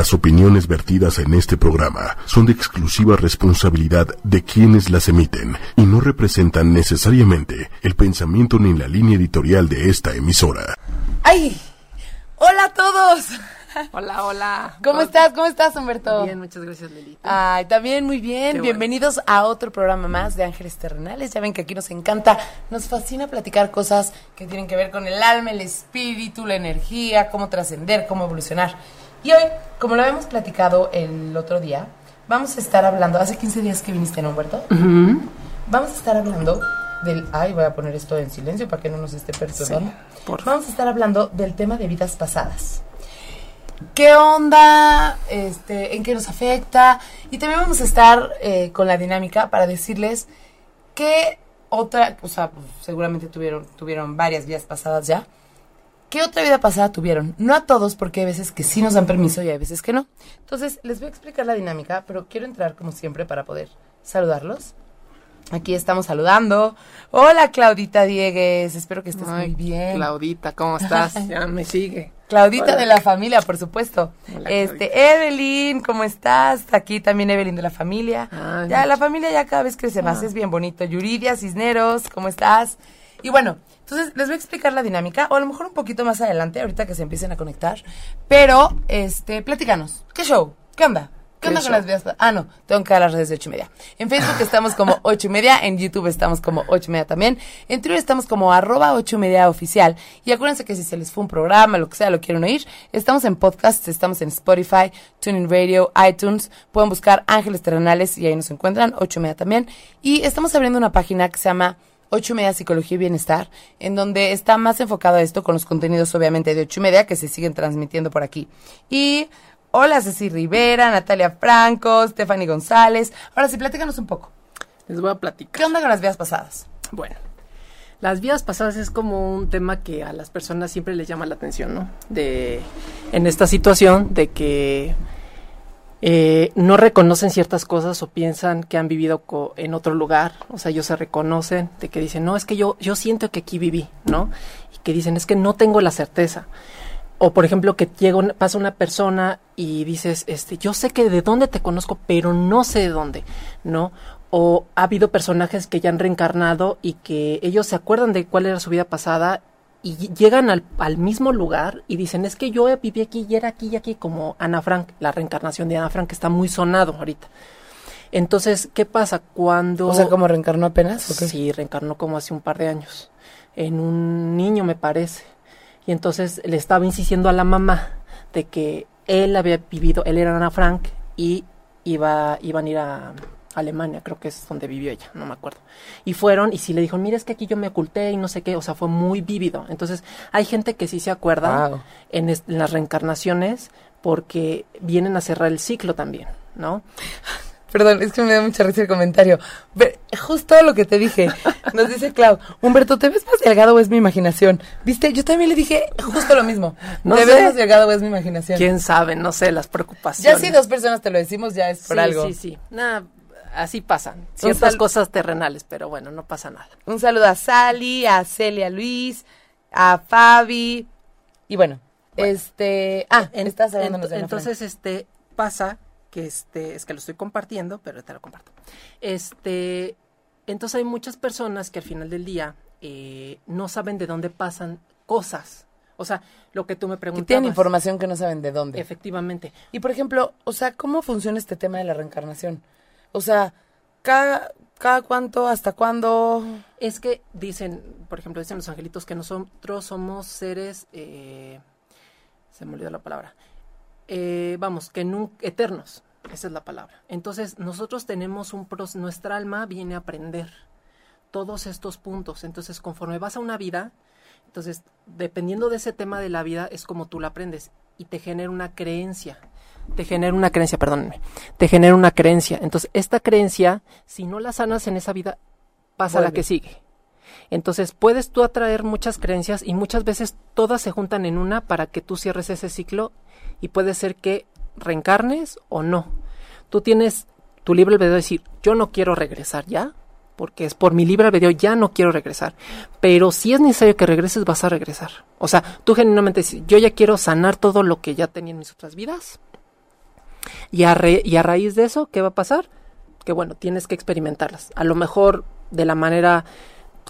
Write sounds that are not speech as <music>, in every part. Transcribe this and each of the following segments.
Las opiniones vertidas en este programa son de exclusiva responsabilidad de quienes las emiten y no representan necesariamente el pensamiento ni la línea editorial de esta emisora. ¡Ay! ¡Hola a todos! Hola, hola. ¿Cómo estás? ¿Cómo estás, Humberto? Bien, muchas gracias, Lelita. Ay, también muy bien. Qué Bienvenidos a otro programa más de Ángeles Terrenales. Ya ven que aquí nos encanta, nos fascina platicar cosas que tienen que ver con el alma, el espíritu, la energía, cómo trascender, cómo evolucionar. Y hoy, como lo habíamos platicado el otro día, vamos a estar hablando, hace 15 días que viniste, ¿no, Humberto? Vamos a estar hablando del... Ay, voy a poner esto en silencio para que no nos esté perturbando. Sí, por Vamos a estar hablando del tema de vidas pasadas. ¿Qué onda? Este, ¿En qué nos afecta? Y también vamos a estar eh, con la dinámica para decirles qué otra, o sea, pues, seguramente tuvieron, tuvieron varias vidas pasadas ya. ¿Qué otra vida pasada tuvieron? No a todos, porque hay veces que sí nos dan permiso y hay veces que no. Entonces, les voy a explicar la dinámica, pero quiero entrar como siempre para poder saludarlos. Aquí estamos saludando. Hola, Claudita Diegues. Espero que estés Ay, muy bien. Claudita, ¿cómo estás? <laughs> ya me sigue. Claudita Hola. de la familia, por supuesto. Hola, este, Evelyn, ¿cómo estás? Aquí también Evelyn de la familia. Ay, ya, la familia ya cada vez crece más, Ah. es bien bonito. Yuridia Cisneros, ¿cómo estás? Y bueno, entonces les voy a explicar la dinámica, o a lo mejor un poquito más adelante, ahorita que se empiecen a conectar. Pero, este, platícanos, ¿qué show? ¿Qué onda? ¿Qué ¿Qué onda con las pa- Ah, no, tengo que dar las redes de ocho y media. En Facebook <laughs> estamos como ocho y media, en YouTube estamos como ocho y media también. En Twitter estamos como arroba ocho y media oficial. Y acuérdense que si se les fue un programa, lo que sea, lo quieren oír, estamos en podcast, estamos en Spotify, TuneIn Radio, iTunes. Pueden buscar Ángeles Terrenales y ahí nos encuentran, ocho y media también. Y estamos abriendo una página que se llama ocho y media psicología y bienestar, en donde está más enfocado a esto con los contenidos obviamente de ocho y media que se siguen transmitiendo por aquí. Y hola Ceci Rivera, Natalia Franco, Stephanie González. Ahora sí, platícanos un poco. Les voy a platicar. ¿Qué onda con las vidas pasadas? Bueno, las vidas pasadas es como un tema que a las personas siempre les llama la atención, ¿no? De, en esta situación de que eh, no reconocen ciertas cosas o piensan que han vivido co- en otro lugar, o sea, ellos se reconocen de que dicen, no, es que yo, yo siento que aquí viví, ¿no? Y que dicen, es que no tengo la certeza. O por ejemplo que llega una- pasa una persona y dices, este, yo sé que de dónde te conozco, pero no sé de dónde, ¿no? O ha habido personajes que ya han reencarnado y que ellos se acuerdan de cuál era su vida pasada y ll- llegan al, al mismo lugar y dicen, es que yo viví aquí y era aquí y aquí, como Ana Frank, la reencarnación de Ana Frank, que está muy sonado ahorita. Entonces, ¿qué pasa cuando... O sea, ¿como reencarnó apenas? ¿o qué? Sí, reencarnó como hace un par de años. En un niño, me parece. Y entonces le estaba insistiendo a la mamá de que él había vivido, él era Ana Frank y iba, iban a ir a Alemania, creo que es donde vivió ella, no me acuerdo. Y fueron y sí le dijo, mira, es que aquí yo me oculté y no sé qué, o sea, fue muy vívido. Entonces, hay gente que sí se acuerda Wow. en, en las reencarnaciones porque vienen a cerrar el ciclo también, ¿no? Perdón, es que me da mucha risa el comentario. Ve, justo lo que te dije. Nos dice Clau, Humberto, ¿te ves más delgado o es mi imaginación? ¿Viste? Yo también le dije justo lo mismo. No ¿Te sé. ves más delgado o es mi imaginación? ¿Quién sabe? No sé, las Ya preocupaciones. si dos personas te lo decimos, ya es por sí, algo. Sí, sí, Nada, así pasan. Ciertas cosas terrenales, pero bueno, no pasa nada. Un saludo a Sally, a Celia Luis, a Fabi. Y bueno, este. Ah, En- estás entonces, este, pasa que este, es que lo estoy compartiendo, pero te lo comparto. Este, entonces hay muchas personas que al final del día eh, no saben de dónde pasan cosas. O sea, lo que tú me Frank. Que preguntabas. tienen información que no saben de dónde. Efectivamente. Y por ejemplo, o sea, ¿cómo funciona este tema de la reencarnación? O sea, cada, cada cuánto, hasta cuándo. Es que dicen, por ejemplo, dicen los angelitos que nosotros somos seres, eh, se me olvidó la palabra, Eh, vamos, que nun- eternos, esa es la palabra. Entonces, nosotros tenemos un, pros- nuestra alma viene a aprender todos estos puntos. Entonces, conforme vas a una vida, entonces, dependiendo de ese tema de la vida, es como tú la aprendes y te genera una creencia. Te genera una creencia, perdónenme. Te genera una creencia. Entonces, esta creencia, si no la sanas en esa vida, pasa a la que sigue. Entonces puedes tú atraer muchas creencias y muchas veces todas se juntan en una para que tú cierres ese ciclo y puede ser que reencarnes o no. Tú tienes tu libre albedrío de decir, yo no quiero regresar ya, porque es por mi libre albedrío, ya no quiero regresar. Pero si es necesario que regreses, vas a regresar. O sea, tú genuinamente dices, yo ya quiero sanar todo lo que ya tenía en mis otras vidas, Y a, re- y a raíz de eso, ¿qué va a pasar? Que bueno, tienes que experimentarlas. A lo mejor de la manera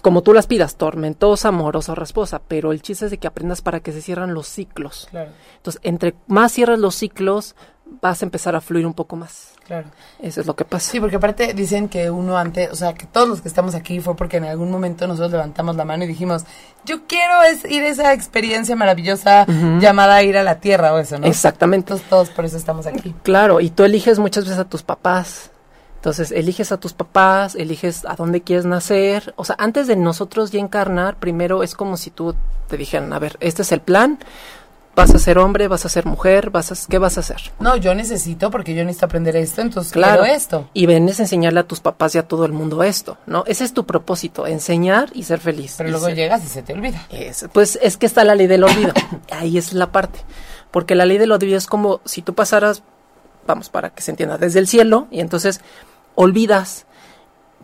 como tú las pidas, tormentosa, amorosa o rasposa, pero el chiste es de que aprendas para que se cierran los ciclos. Claro, Entonces, entre más cierras los ciclos, vas a empezar a fluir un poco más. claro. Eso es lo que pasa. Sí, porque aparte dicen que uno antes, o sea, que todos los que estamos aquí fue porque en algún momento nosotros levantamos la mano y dijimos, yo quiero es ir a esa experiencia maravillosa llamada ir a la tierra o eso, ¿no? Exactamente. Entonces todos por eso estamos aquí. Claro, y tú eliges muchas veces a tus papás. Entonces, eliges a tus papás, eliges a dónde quieres nacer. O sea, antes de nosotros ya encarnar, primero es como si tú te dijeran, a ver, este es el plan, vas a ser hombre, vas a ser mujer, vas a, ¿qué vas a hacer? No, yo necesito porque yo necesito aprender esto, entonces Claro. quiero esto. Y vienes a enseñarle a tus papás y a todo el mundo esto, ¿no? Ese es tu propósito, enseñar y ser feliz. Pero Y luego ser- llegas y se te olvida. Es- pues es que está la ley del olvido. <coughs> Ahí es la parte. Porque la ley del olvido es como si tú pasaras, vamos, para que se entienda, desde el cielo y entonces olvidas.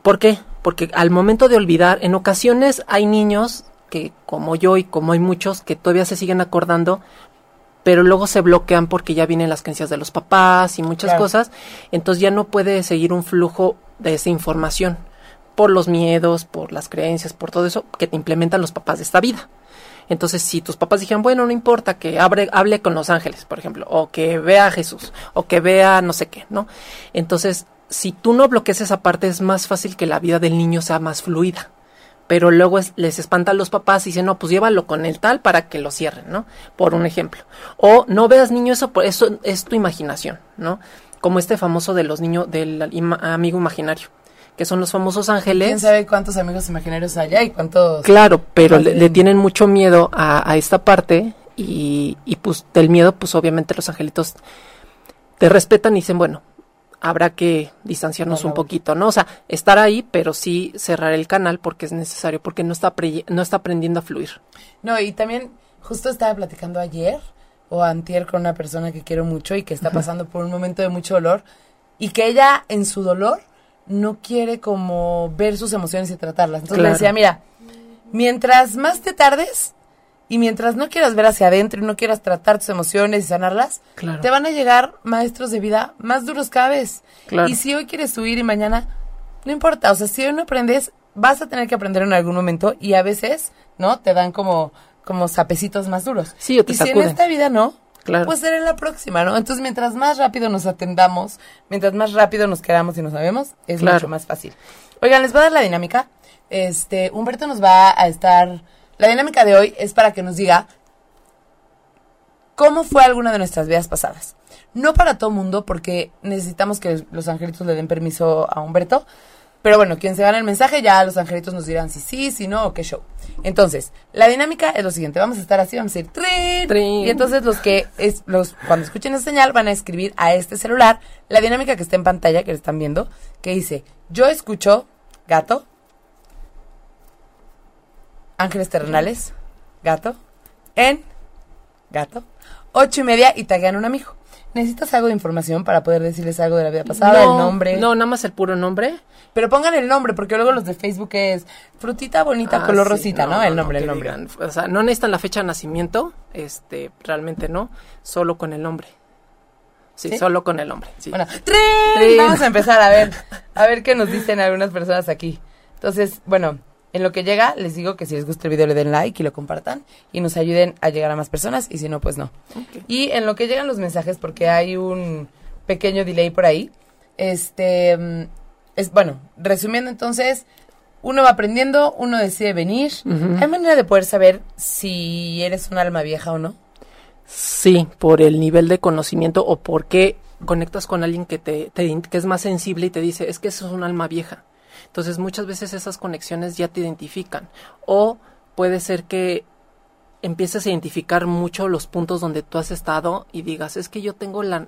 ¿Por qué? Porque al momento de olvidar, en ocasiones hay niños que, como yo y como hay muchos, que todavía se siguen acordando, pero luego se bloquean porque ya vienen las creencias de los papás y muchas Claro. cosas, entonces ya no puede seguir un flujo de esa información por los miedos, por las creencias, por todo eso que te implementan los papás de esta vida. Entonces, si tus papás dijeran, bueno, no importa que hable, hable con los ángeles, por ejemplo, o que vea a Jesús, o que vea no sé qué, ¿no? Entonces, si tú no bloqueas esa parte, es más fácil que la vida del niño sea más fluida. Pero luego es- les espanta a los papás y dicen, no, pues llévalo con el tal para que lo cierren, ¿no? Por un ejemplo. O no veas niño, eso, por- eso es tu imaginación, ¿no? Como este famoso de los niños, del ima- amigo imaginario, que son los famosos ángeles. ¿Quién sabe cuántos amigos imaginarios hay y cuántos... Claro, pero le, tienen mucho miedo a, a esta parte y, y pues del miedo, pues obviamente los angelitos te respetan y dicen, bueno, habrá que distanciarnos un poquito, ¿no? O sea, estar ahí, pero sí cerrar el canal porque es necesario, porque no está, pre- no está aprendiendo a fluir. No, y también justo estaba platicando ayer o antier con una persona que quiero mucho y que está pasando por un momento de mucho dolor y que ella en su dolor no quiere como ver sus emociones y tratarlas. Entonces le decía, mira, mientras más te tardes y mientras no quieras ver hacia adentro y no quieras tratar tus emociones y sanarlas, Claro. te van a llegar maestros de vida más duros cada vez. Claro. Y si hoy quieres huir y mañana, no importa, o sea, si hoy no aprendes, vas a tener que aprender en algún momento y a veces, ¿no? Te dan como, como sapecitos más duros. Sí, o te y si en esta vida no, Claro. pues será en la próxima, ¿no? Entonces, mientras más rápido nos atendamos, mientras más rápido nos queramos y nos sabemos, es Claro. mucho más fácil. Oigan, les voy a dar la dinámica. Este, Humberto nos va a estar... La dinámica de hoy es para que nos diga cómo fue alguna de nuestras vidas pasadas. No para todo mundo, porque necesitamos que los angelitos le den permiso a Humberto. Pero bueno, quien se gane el mensaje, ya los angelitos nos dirán si sí, si no o qué show. Entonces, la dinámica es lo siguiente. Vamos a estar así, vamos a decir trin. Trin. Y entonces los que, es, los, cuando escuchen esa señal, van a escribir a este celular la dinámica que está en pantalla, que lo están viendo, que dice, yo escucho gato, ángeles terrenales, gato, en gato, ocho y media y taguean un amigo. ¿Necesitas algo de información para poder decirles algo de la vida pasada, el nombre? No, nada más el puro nombre. Pero pongan el nombre, porque luego los de Facebook es frutita bonita, Ah, color sí, rosita, ¿no? El nombre, que el nombre. digan, o sea, no necesitan la fecha de nacimiento, este, realmente no, solo con el nombre. Sí, ¿Sí? solo con el nombre. Sí. Bueno, ¡trin! Trin. vamos a empezar a ver, <laughs> a ver qué nos dicen algunas personas aquí. Entonces, bueno, en lo que llega, les digo que si les gusta el video le den like y lo compartan y nos ayuden a llegar a más personas y si no, pues no. Y en lo que llegan los mensajes, porque hay un pequeño delay por ahí, este, mm, es, bueno, resumiendo entonces, uno va aprendiendo, uno decide venir. ¿Hay manera de poder saber si eres un alma vieja o no? Sí, por el nivel de conocimiento o porque conectas con alguien que te, te- que es más sensible y te dice, es que eso es un alma vieja. Entonces muchas veces esas conexiones ya te identifican. O puede ser que empieces a identificar mucho los puntos donde tú has estado y digas, es que yo tengo la,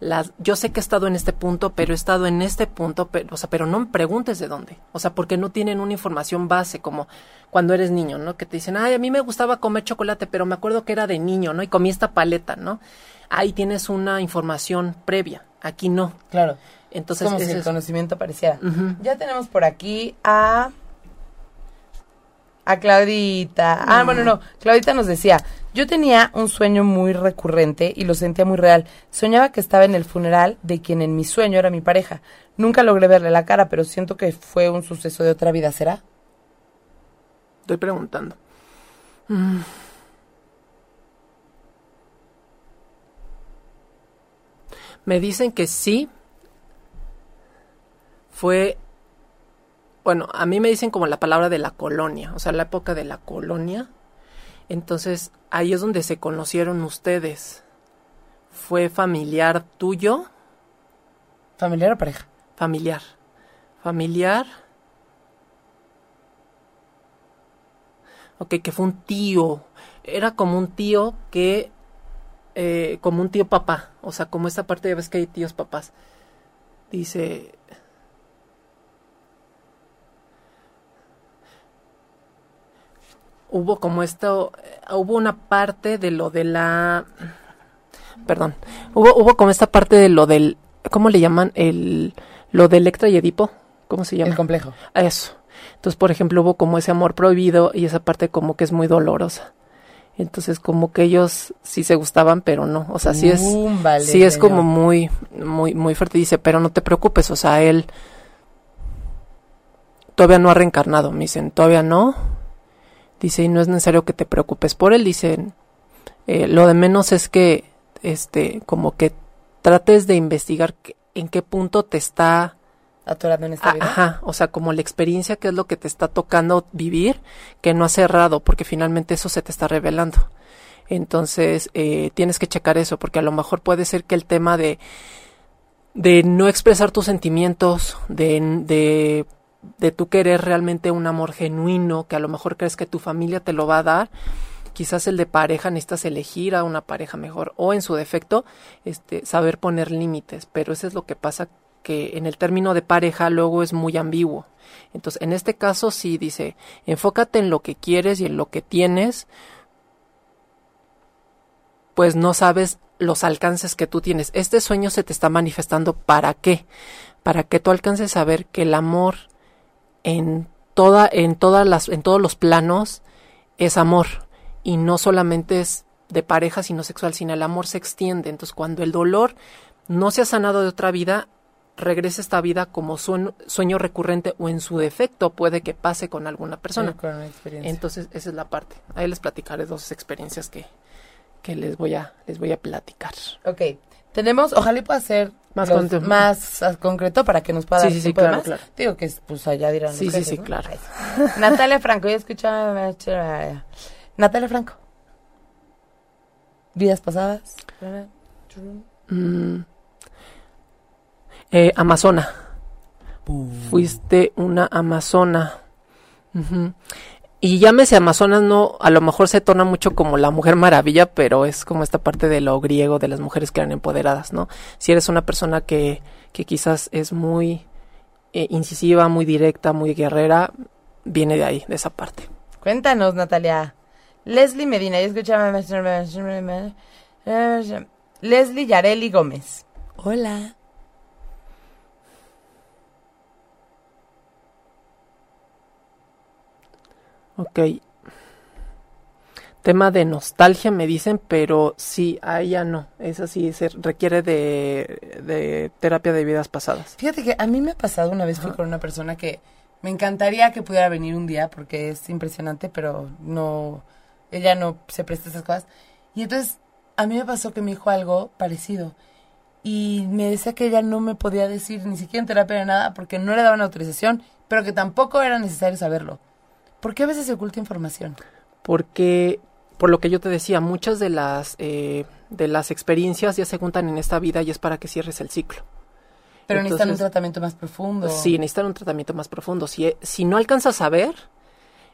las, yo sé que he estado en este punto, pero he estado en este punto, pero, o sea, pero no me preguntes de dónde. O sea, porque no tienen una información base, como cuando eres niño, ¿no? Que te dicen, ay, a mí me gustaba comer chocolate, pero me acuerdo que era de niño, ¿no? Y comí esta paleta, ¿no? Ahí tienes una información previa. Aquí no. Claro. Entonces, como si el es- conocimiento apareciera. Ya tenemos por aquí a. A Claudita. Ah, Mm. bueno, no. Claudita nos decía: Yo tenía un sueño muy recurrente y lo sentía muy real. Soñaba que estaba en el funeral de quien en mi sueño era mi pareja. Nunca logré verle la cara, pero siento que fue un suceso de otra vida. ¿Será? Estoy preguntando. Mm. Me dicen que sí. Fue. Bueno, a mí me dicen como la palabra de la colonia, o sea, la época de la colonia. Entonces, ahí es donde se conocieron ustedes. ¿Fue familiar tuyo? ¿Familiar o pareja? Familiar. Familiar. Ok, que fue un tío. Era como un tío que eh, como un tío papá, o sea, como esta parte de ves que hay tíos papás. Dice, hubo como esto, eh, hubo una parte de lo de la, perdón, hubo, hubo como esta parte de lo del, ¿cómo le llaman? El, lo de Electra y Edipo, ¿cómo se llama? El complejo. Eso. Entonces, por ejemplo, hubo como ese amor prohibido y esa parte como que es muy dolorosa. Entonces, como que ellos sí se gustaban, pero no. O sea, sí es, Mm, vale, sí es señor. como muy, muy, muy fuerte. Dice, pero no te preocupes, o sea, él todavía no ha reencarnado. Me dicen, todavía no. Dice, y no es necesario que te preocupes por él. Dicen, eh, lo de menos es que, este, como que trates de investigar que- en qué punto te está Atorado en esta Ah, vida. Ajá, o sea, como la experiencia que es lo que te está tocando vivir, que no has cerrado, porque finalmente eso se te está revelando. Entonces, eh, tienes que checar eso, porque a lo mejor puede ser que el tema de, de no expresar tus sentimientos, de, de, de tú querer realmente un amor genuino, que a lo mejor crees que tu familia te lo va a dar, quizás el de pareja necesitas elegir a una pareja mejor, o en su defecto, este, saber poner límites, pero eso es lo que pasa que en el término de pareja luego es muy ambiguo. Entonces, en este caso sí dice, enfócate en lo que quieres y en lo que tienes, pues no sabes los alcances que tú tienes. Este sueño se te está manifestando para qué? Para que tú alcances a ver que el amor en toda en todas las en todos los planos es amor y no solamente es de pareja sino sexual, sino el amor se extiende. Entonces, cuando el dolor no se ha sanado de otra vida, regresa a esta vida como sueño, sueño recurrente o en su defecto puede que pase con alguna persona. Con una experiencia. Entonces, esa es la parte. Ahí les platicaré dos experiencias que, que les voy a les voy a platicar. Ok. Tenemos, ojalá y pueda ser Más los- concreto. más concreto para que nos pueda Sí, dar sí, sí, claro, más. claro. Digo que es, pues allá dirán. Sí, los sí, jefes, sí, ¿no? claro. <laughs> Natalia Franco, ya escuchaba. Natalia Franco. Vidas pasadas. Mm. Eh, Amazona. Fuiste una Amazona. Ujú. Y llámese Amazonas, no, a lo mejor se torna mucho como la mujer maravilla, pero es como esta parte de lo griego, de las mujeres que eran empoderadas, ¿no? Si eres una persona que, que quizás es muy eh, incisiva, muy directa, muy guerrera, viene de ahí, de esa parte. Cuéntanos, Natalia. Leslie Medina, ya escuchaba. Leslie Yareli Gómez. Hola. Ok. Tema de nostalgia me dicen, pero sí, a ella no. Esa sí se requiere de, de terapia de vidas pasadas. Fíjate que a mí me ha pasado una vez fui con una persona que me encantaría que pudiera venir un día porque es impresionante, pero no, ella no se presta a esas cosas. Y entonces a mí me pasó que me dijo algo parecido y me decía que ella no me podía decir ni siquiera en terapia ni nada porque no le daban autorización, pero que tampoco era necesario saberlo. ¿Por qué a veces se oculta información? Porque, por lo que yo te decía, muchas de las, eh, de las experiencias ya se juntan en esta vida y es para que cierres el ciclo. Pero necesitan un tratamiento más profundo. Sí, necesitan un tratamiento más profundo. Si, si no alcanzas a ver,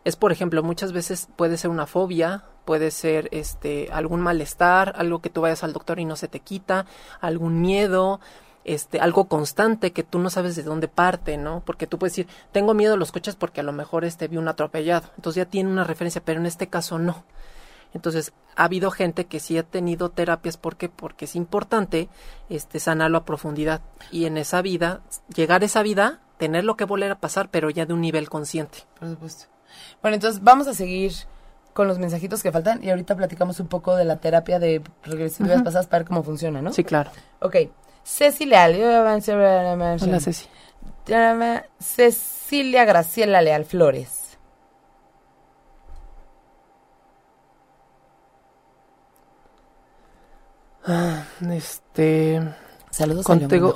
es por ejemplo, muchas veces puede ser una fobia, puede ser este algún malestar, algo que tú vayas al doctor y no se te quita, algún miedo, este, algo constante que tú no sabes de dónde parte, ¿no? Porque tú puedes decir, tengo miedo a los coches porque a lo mejor este vi un atropellado. Entonces ya tiene una referencia, pero en este caso no. Entonces, ha habido gente que sí ha tenido terapias, ¿por qué? Porque es importante este, sanarlo a profundidad. Y en esa vida, llegar a esa vida, tenerlo que volver a pasar, pero ya de un nivel consciente. Por supuesto. Bueno, entonces vamos a seguir con los mensajitos que faltan y ahorita platicamos un poco de la terapia de regresividades pasadas para ver cómo funciona, ¿no? Sí, claro. Ok. Ceci Leal. Hola, Ceci. Cecilia Graciela Leal Flores. Ah, este. Saludos contigo.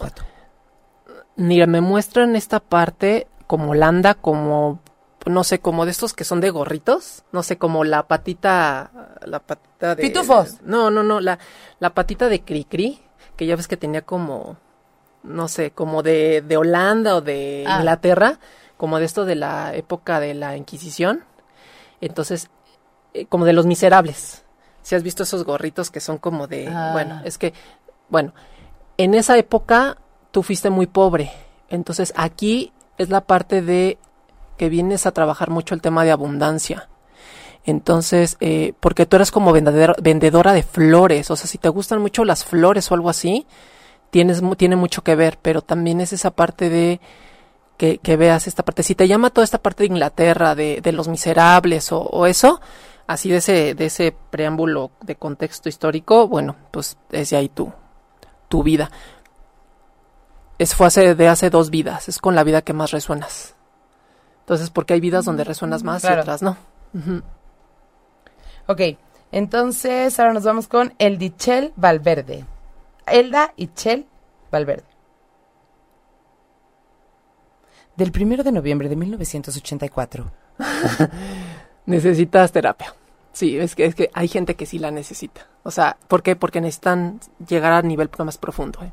Mira, me muestran esta parte como landa, como no sé, como de estos que son de gorritos, no sé, como la patita, la patita de... Pitufos. No, no, no, la, la patita de Cricri, que ya ves que tenía como, no sé, como de, de Holanda o de Ah. Inglaterra, como de esto de la época de la Inquisición. Entonces, eh, como de los miserables. Si has visto esos gorritos que son como de, Ah. bueno, es que, bueno, en esa época tú fuiste muy pobre. Entonces aquí es la parte de que vienes a trabajar mucho el tema de abundancia. Entonces, eh, porque tú eres como vendedora, vendedora de flores, o sea, si te gustan mucho las flores o algo así, tienes, tiene mucho que ver, pero también es esa parte de que, que veas esta parte. Si te llama toda esta parte de Inglaterra, de, de los miserables o, o eso, así de ese, de ese preámbulo de contexto histórico, bueno, pues es de ahí tu, tu vida. Es fue hace, de hace dos vidas, es con la vida que más resuenas. Entonces, porque hay vidas donde resuenas más Claro. y otras no. Ok, entonces ahora nos vamos con Eldichel Valverde. Elda Ichel Valverde. Del primero de noviembre de 1984. <laughs> Necesitas terapia. Sí, es que, es que hay gente que sí la necesita. O sea, ¿por qué? Porque necesitan llegar a nivel más profundo. ¿eh?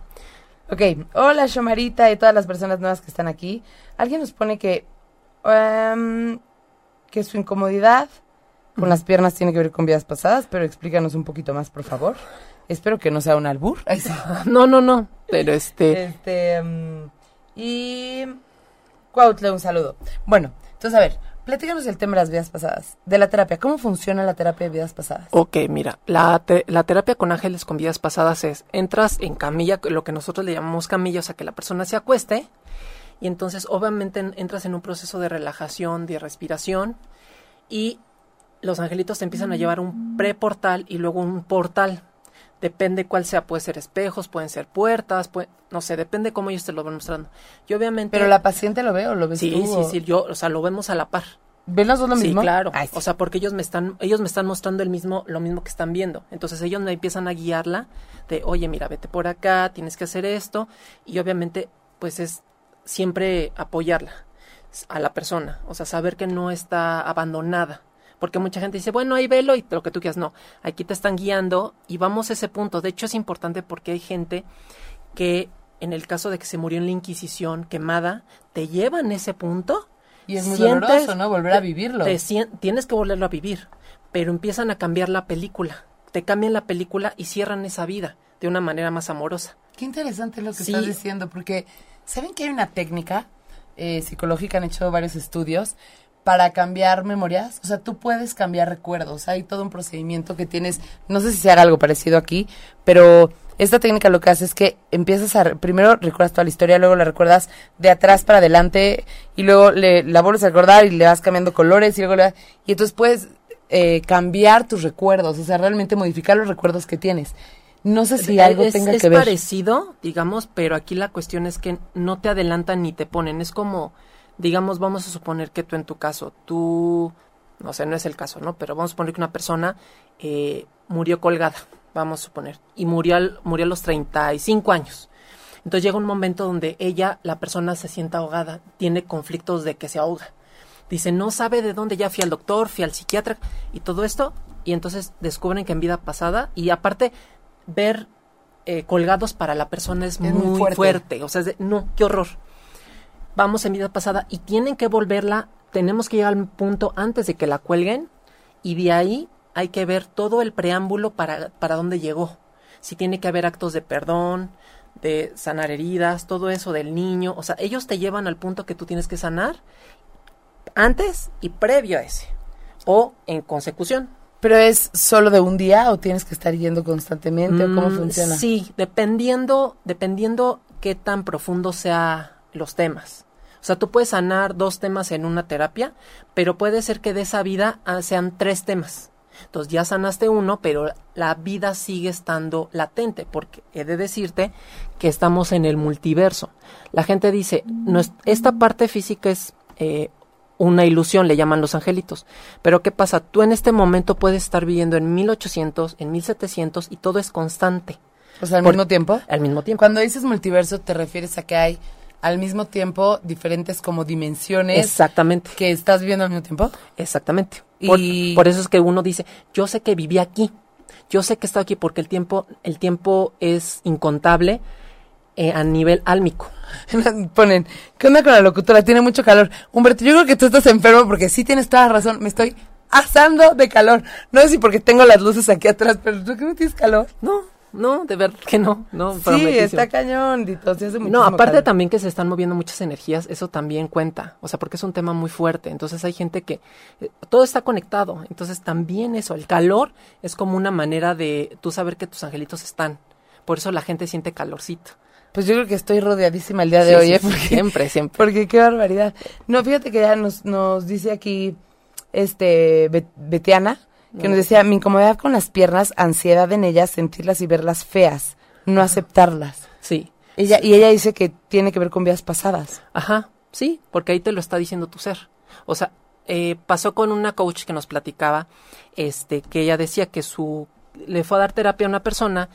Ok, hola Shomarita y todas las personas nuevas que están aquí. Alguien nos pone que, em, que su incomodidad con las piernas tiene que ver con vidas pasadas, pero explícanos un poquito más, por favor. Espero que no sea un albur. Ay, sí. No, no, no. Pero este, Este, em, y Cuautle, un saludo. Bueno, entonces a ver, platícanos el tema de las vidas pasadas, de la terapia. ¿Cómo funciona la terapia de vidas pasadas? ok, mira, la, te- la terapia con ángeles con vidas pasadas es, entras en camilla, lo que nosotros le llamamos camilla, o sea, que la persona se acueste, y entonces obviamente en- entras en un proceso de relajación, de respiración, y los angelitos te empiezan a llevar un preportal y luego un portal. Depende cuál sea, puede ser espejos, pueden ser puertas, puede- no sé, depende cómo ellos te lo van mostrando. Y obviamente... Pero la paciente lo ve o lo ves Sí, tú. sí, o- sí, yo, o sea, lo vemos a la par. ¿Ven los dos lo sí, mismo? claro. Ay, sí. O sea, porque ellos me están, ellos me están mostrando el mismo, lo mismo que están viendo. Entonces ellos me empiezan a guiarla de, oye, mira, vete por acá, tienes que hacer esto. Y obviamente, pues es siempre apoyarla a la persona. O sea, saber que no está abandonada. Porque mucha gente dice, bueno, ahí velo y lo que tú quieras. No, aquí te están guiando y vamos a ese punto. De hecho, es importante porque hay gente que, en el caso de que se murió en la Inquisición quemada, te llevan ese punto y es muy sientes- doloroso, ¿no? Volver a te- vivirlo. te sien- tienes que volverlo a vivir, pero empiezan a cambiar la película. Te cambian la película y cierran esa vida de una manera más amorosa. Qué interesante lo que Sí. estás diciendo, porque ¿saben que hay una técnica eh, psicológica? Han hecho varios estudios para cambiar memorias. O sea, tú puedes cambiar recuerdos. Hay todo un procedimiento que tienes, no sé si se haga algo parecido aquí, pero esta técnica lo que hace es que empiezas a, primero recuerdas toda la historia, luego la recuerdas de atrás para adelante y luego le, la vuelves a recordar y le vas cambiando colores y luego le, y entonces puedes eh, cambiar tus recuerdos, o sea, realmente modificar los recuerdos que tienes. No sé si algo es, tenga es que ver. parecido, digamos, pero aquí la cuestión es que no te adelantan ni te ponen. Es como, digamos, vamos a suponer que tú en tu caso, tú, no sé, no es el caso, ¿no? Pero vamos a suponer que una persona eh, murió colgada, vamos a suponer, y murió, al- murió a los 35 años. Entonces llega un momento donde ella, la persona se sienta ahogada, tiene conflictos de que se ahoga. Dice, no sabe de dónde, ya fui al doctor, fui al psiquiatra y todo esto, y entonces descubren que en vida pasada, y aparte, ver eh, colgados para la persona es, Es muy muy, fuerte. fuerte. O sea, es de, no, qué horror. Vamos en vida pasada y tienen que volverla, tenemos que llegar al punto antes de que la cuelguen y de ahí hay que ver todo el preámbulo para, para dónde llegó. Si tiene que haber actos de perdón, de sanar heridas, todo eso del niño. O sea, ellos te llevan al punto que tú tienes que sanar antes y previo a ese. O en consecución. ¿Pero es solo de un día o tienes que estar yendo constantemente o cómo Mm, funciona? Sí, dependiendo, dependiendo qué tan profundo sea los temas. O sea, tú puedes sanar dos temas en una terapia, pero puede ser que de esa vida ah, sean tres temas. Entonces ya sanaste uno, pero la vida sigue estando latente, porque he de decirte que estamos en el multiverso. La gente dice, no es- esta parte física es eh, una ilusión, le llaman los angelitos. Pero ¿qué pasa? Tú en este momento puedes estar viviendo en 1800, en 1700 y todo es constante O sea, al Por- mismo tiempo. al mismo tiempo. Cuando dices multiverso, te refieres a que hay al mismo tiempo diferentes como dimensiones Exactamente. que estás viviendo al mismo tiempo. Exactamente. Por, Y- por eso es que uno dice, yo sé que viví aquí, yo sé que he estado aquí porque el tiempo, el tiempo es incontable eh, a nivel álmico. <laughs> Ponen, ¿qué onda con la locutora? Tiene mucho calor. Humberto, yo creo que tú estás enfermo porque sí tienes toda la razón. Me estoy asando de calor. No sé si porque tengo las luces aquí atrás, pero ¿tú qué no tienes calor? No, no, de verdad que no, no. Sí, prometísimo. está cañón, Dito. sí hace No, aparte calor. también que se están moviendo muchas energías, eso también cuenta, o sea, porque es un tema muy fuerte, entonces hay gente que eh, todo está conectado, entonces también eso, el calor es como una manera de tú saber que tus angelitos están, por eso la gente siente calorcito. Pues yo creo que estoy rodeadísima el día de Sí, hoy, sí, ¿eh? Porque, siempre, siempre. porque qué barbaridad. No, fíjate que ya nos, nos dice aquí, este, Bet- Betiana, que nos decía, mi incomodidad con las piernas, ansiedad en ellas, sentirlas y verlas feas, no aceptarlas. Sí, Ella, y ella dice que tiene que ver con vidas pasadas. Ajá, sí, porque ahí te lo está diciendo tu ser. O sea, eh, pasó con una coach que nos platicaba, este, que ella decía que su le fue a dar terapia a una persona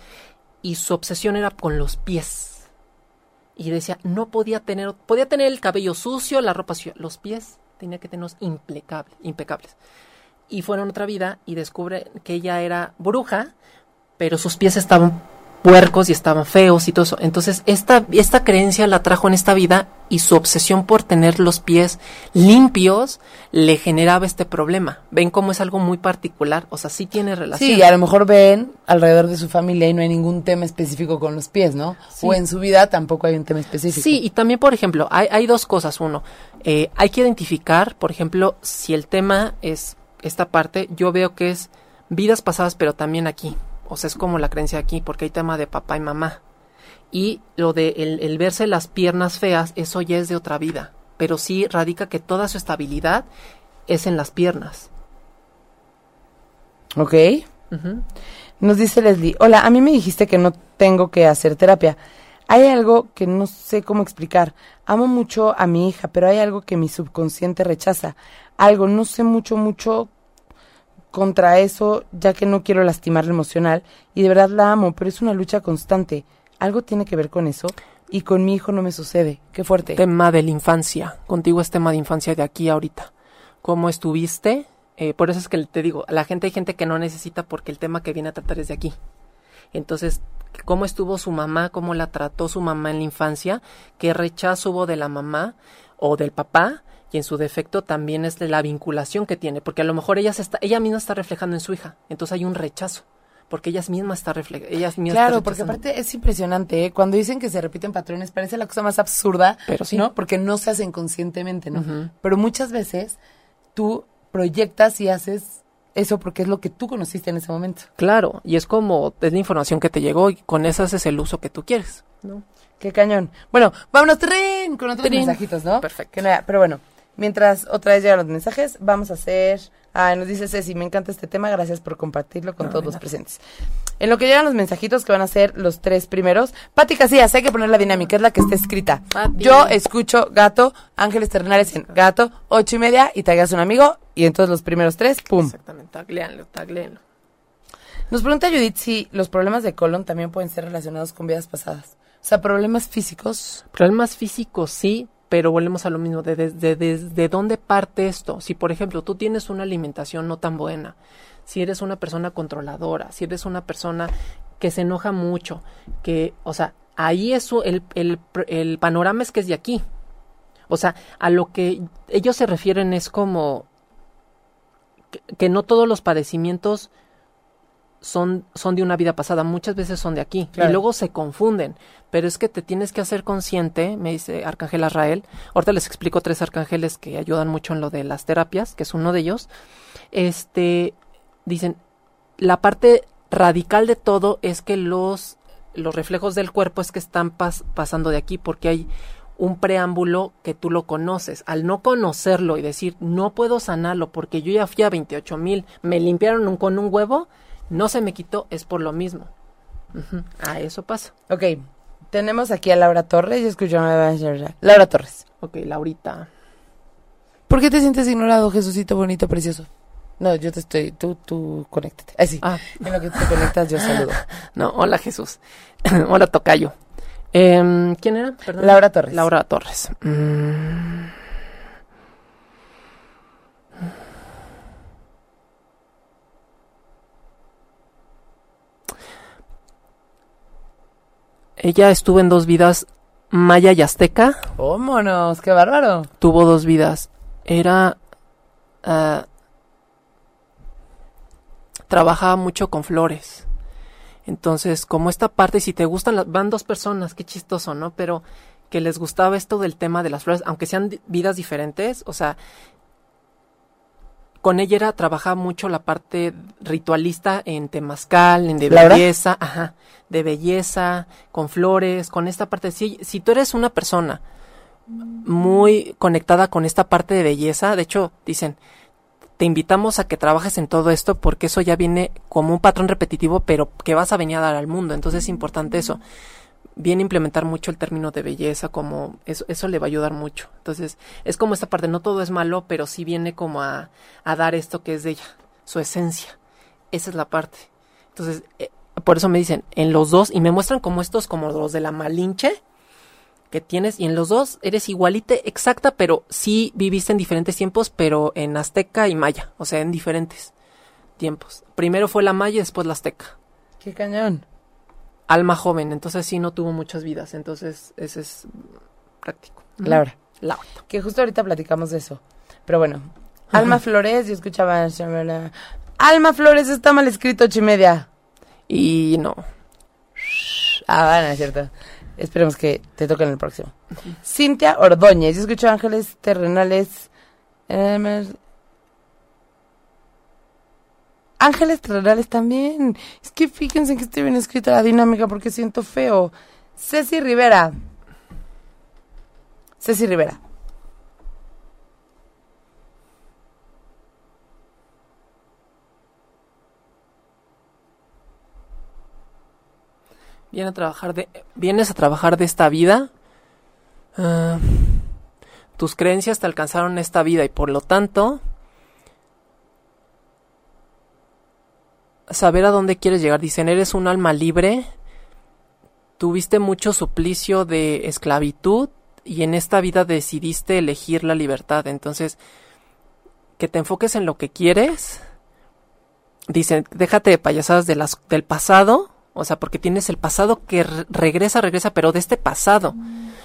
y su obsesión era con los pies. Y decía, no podía tener, podía tener el cabello sucio, la ropa sucia, los pies tenía que tenerlos impecables, impecables. Y fueron otra vida y descubre que ella era bruja, pero sus pies estaban puercos y estaban feos y todo eso. Entonces, esta, esta creencia la trajo en esta vida y su obsesión por tener los pies limpios le generaba este problema. ¿Ven cómo es algo muy particular? O sea, sí tiene relación. Sí, a lo mejor ven alrededor de su familia y no hay ningún tema específico con los pies, ¿no? Sí. O en su vida tampoco hay un tema específico. Sí, y también, por ejemplo, hay, hay dos cosas. Uno, eh, hay que identificar, por ejemplo, si el tema es esta parte, yo veo que es vidas pasadas, pero también aquí. O sea, es como la creencia aquí, porque hay tema de papá y mamá. Y lo de el, el verse las piernas feas, eso ya es de otra vida. Pero sí radica que toda su estabilidad es en las piernas. Ok. Nos dice Leslie, hola, a mí me dijiste que no tengo que hacer terapia. Hay algo que no sé cómo explicar. Amo mucho a mi hija, pero hay algo que mi subconsciente rechaza. Algo, no sé mucho, mucho contra eso, ya que no quiero lastimarla emocional. Y de verdad la amo, pero es una lucha constante. Algo tiene que ver con eso. Y con mi hijo no me sucede. Qué fuerte. Tema de la infancia. Contigo es tema de infancia de aquí a ahorita. ¿Cómo estuviste? Eh, por eso es que te digo, la gente hay gente que no necesita porque el tema que viene a tratar es de aquí. Entonces, ¿cómo estuvo su mamá? ¿Cómo la trató su mamá en la infancia? ¿Qué rechazo hubo de la mamá o del papá? Y en su defecto también es la vinculación que tiene, porque a lo mejor ella, se está, ella misma está reflejando en su hija. Entonces hay un rechazo, porque ella misma está reflejando. Ella misma Claro, porque aparte es impresionante, ¿eh? Cuando dicen que se repiten patrones, parece la cosa más absurda, Pero sí. ¿no? Porque no se hacen conscientemente, ¿no? Pero muchas veces tú proyectas y haces eso porque es lo que tú conociste en ese momento. Claro, y es como, es la información que te llegó y con esa haces el uso que tú quieres. ¿no? Qué cañón. Bueno, vámonos tren con otros mensajitos, ¿no? Perfecto. Que nada, pero bueno, mientras otra vez llegan los mensajes, vamos a hacer... Ah, nos dice Ceci, me encanta este tema, gracias por compartirlo con No, todos los presentes. En lo que llegan los mensajitos que van a ser los tres primeros, Pati Casillas, hay que poner la dinámica, es la que está escrita. Yo escucho gato, Ángeles Terrenales en gato, ocho y media, y tagueas un amigo, y entonces los primeros tres, pum. Exactamente, tagléanlo, tagléanlo. Nos pregunta Judith si los problemas de colon también pueden ser relacionados con vidas pasadas. O sea, problemas físicos. Problemas físicos sí, pero volvemos a lo mismo, de, de, de- desde dónde parte esto. Si, por ejemplo, tú tienes una alimentación no tan buena, si eres una persona controladora, si eres una persona que se enoja mucho, que, o sea, ahí eso, el, el, el panorama es que es de aquí. O sea, a lo que ellos se refieren es como que no todos los padecimientos son, son de una vida pasada, muchas veces son de aquí. Claro. Y luego se confunden. Pero es que te tienes que hacer consciente, me dice Arcángel Azrael. Ahorita les explico tres arcángeles que ayudan mucho en lo de las terapias, que es uno de ellos. Este, dicen, la parte radical de todo es que los, los reflejos del cuerpo es que están pas- pasando de aquí porque hay un preámbulo que tú lo conoces. Al no conocerlo y decir, no puedo sanarlo porque yo ya fui a 28 mil, me limpiaron un- con un huevo, no se me quitó, es por lo mismo. A eso pasa. Ok, tenemos aquí a Laura Torres y escuchamos Laura Torres. Ok, Laurita. ¿Por qué te sientes ignorado, Jesucito bonito, precioso? No, yo te estoy, tú, tú, conéctate. Así, Ah, en lo que te conectas yo saludo. <laughs> no, hola Jesús. <clears throat> hola Tocayo. Em, ¿Quién era? Perdón. Laura Torres. Laura Torres. Mm. Ella estuvo en dos vidas, maya y azteca. Vámonos, qué bárbaro. Tuvo dos vidas. Era... ah, trabajaba mucho con flores. Entonces, como esta parte, si te gustan, las, van dos personas, qué chistoso, ¿no? Pero que les gustaba esto del tema de las flores, aunque sean vidas diferentes, o sea, con ella era, trabajaba mucho la parte ritualista en temazcal, en de ¿Laura? belleza, ajá, de belleza, con flores, con esta parte. Si, si tú eres una persona muy conectada con esta parte de belleza, de hecho, dicen, te invitamos a que trabajes en todo esto porque eso ya viene como un patrón repetitivo, pero que vas a venir a dar al mundo. Entonces es importante eso. Viene a implementar mucho el término de belleza, como eso, eso le va a ayudar mucho. Entonces es como esta parte, no todo es malo, pero sí viene como a, a dar esto que es de ella, su esencia. Esa es la parte. Entonces, eh, por eso me dicen, en los dos, y me muestran como estos, como los de la Malinche, que tienes y en los dos eres igualite exacta, pero sí viviste en diferentes tiempos, pero en azteca y maya, o sea, en diferentes tiempos. Primero fue la maya y después la azteca. Qué cañón. Alma joven, entonces sí no tuvo muchas vidas, entonces ese es práctico. Laura. Laura. Que justo ahorita platicamos de eso. Pero bueno, Alma Flores, yo escuchaba. Alma Flores está mal escrito, ocho y media. Y no, Ah, bueno, es cierto. Esperemos que te toque en el próximo. Cintia Ordóñez, yo escucho Ángeles Terrenales. Ángeles Terrenales también. Es que fíjense que estoy bien escrita la dinámica porque siento feo. Ceci Rivera. Ceci Rivera. Viene a trabajar de, vienes a trabajar de esta vida. Ah, tus creencias te alcanzaron esta vida y por lo tanto saber a dónde quieres llegar. Dicen, eres un alma libre. Tuviste mucho suplicio de esclavitud y en esta vida decidiste elegir la libertad. Entonces, que te enfoques en lo que quieres. Dicen, déjate de payasadas de las, del pasado. O sea, porque tienes el pasado que re- regresa, regresa, pero de este pasado.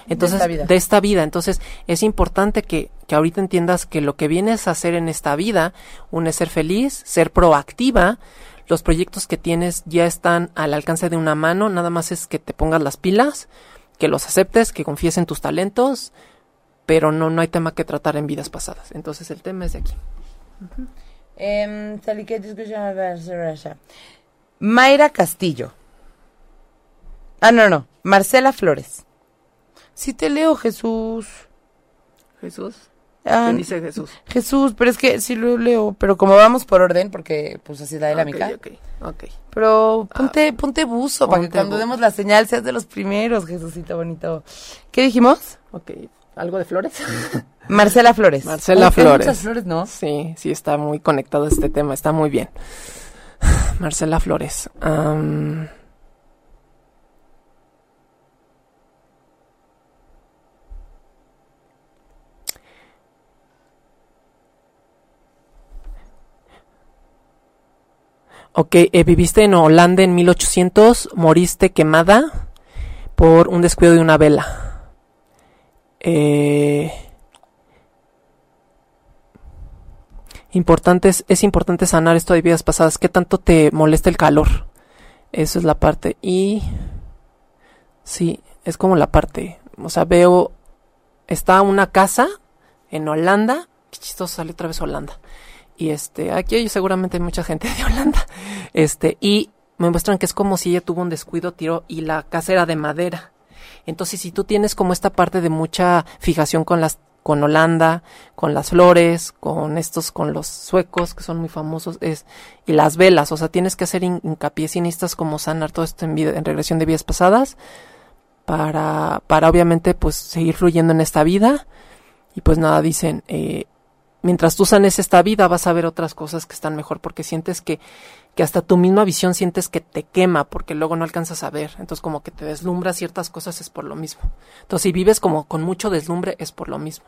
Entonces, esta vida. de esta vida. Entonces, es importante que, que ahorita entiendas que lo que vienes a hacer en esta vida, uno es ser feliz, ser proactiva. Los proyectos que tienes ya están al alcance de una mano, nada más es que te pongas las pilas, que los aceptes, que confíes en tus talentos, pero no, no hay tema que tratar en vidas pasadas. Entonces, el tema es de aquí. Em, que yo escucho- Mayra Castillo. Ah, no, no. Marcela Flores. Sí te leo, Jesús. Jesús. Ah, ¿Qué dice Jesús? Jesús, pero es que sí lo leo, pero como vamos por orden, porque pues así es la dinámica. Ok, ok, ok. Pero ponte, ponte buzo para que cuando bu- demos la señal seas de los primeros, Jesucito bonito. ¿Qué dijimos? Ok, ¿algo de flores? <laughs> Marcela Flores. Marcela Uy, Flores. Muchas flores, ¿no? Sí, sí, está muy conectado a este tema, está muy bien. <sighs> Marcela Flores. Ok, eh, viviste en Holanda en 1800, moriste quemada por un descuido de una vela. Eh, importante es, importante sanar esto de vidas pasadas. ¿Qué tanto te molesta el calor? Eso es la parte. Y sí, es como la parte. O sea, veo, está una casa en Holanda. Qué chistoso sale otra vez Holanda. Y este, aquí hay seguramente mucha gente de Holanda. Este, y me muestran que es como si ella tuvo un descuido, tiró y la casa era de madera. Entonces, si tú tienes como esta parte de mucha fijación con las con Holanda, con las flores, con estos, con los suecos que son muy famosos, es, y las velas, o sea, tienes que hacer hincapié como sanar todo esto en, en regresión de vidas pasadas, para, para obviamente pues seguir fluyendo en esta vida, y pues nada, dicen, eh, mientras tú sanes esta vida vas a ver otras cosas que están mejor, porque sientes que, que hasta tu misma visión sientes que te quema, porque luego no alcanzas a ver, entonces como que te deslumbra ciertas cosas es por lo mismo. Entonces si vives como con mucho deslumbre es por lo mismo.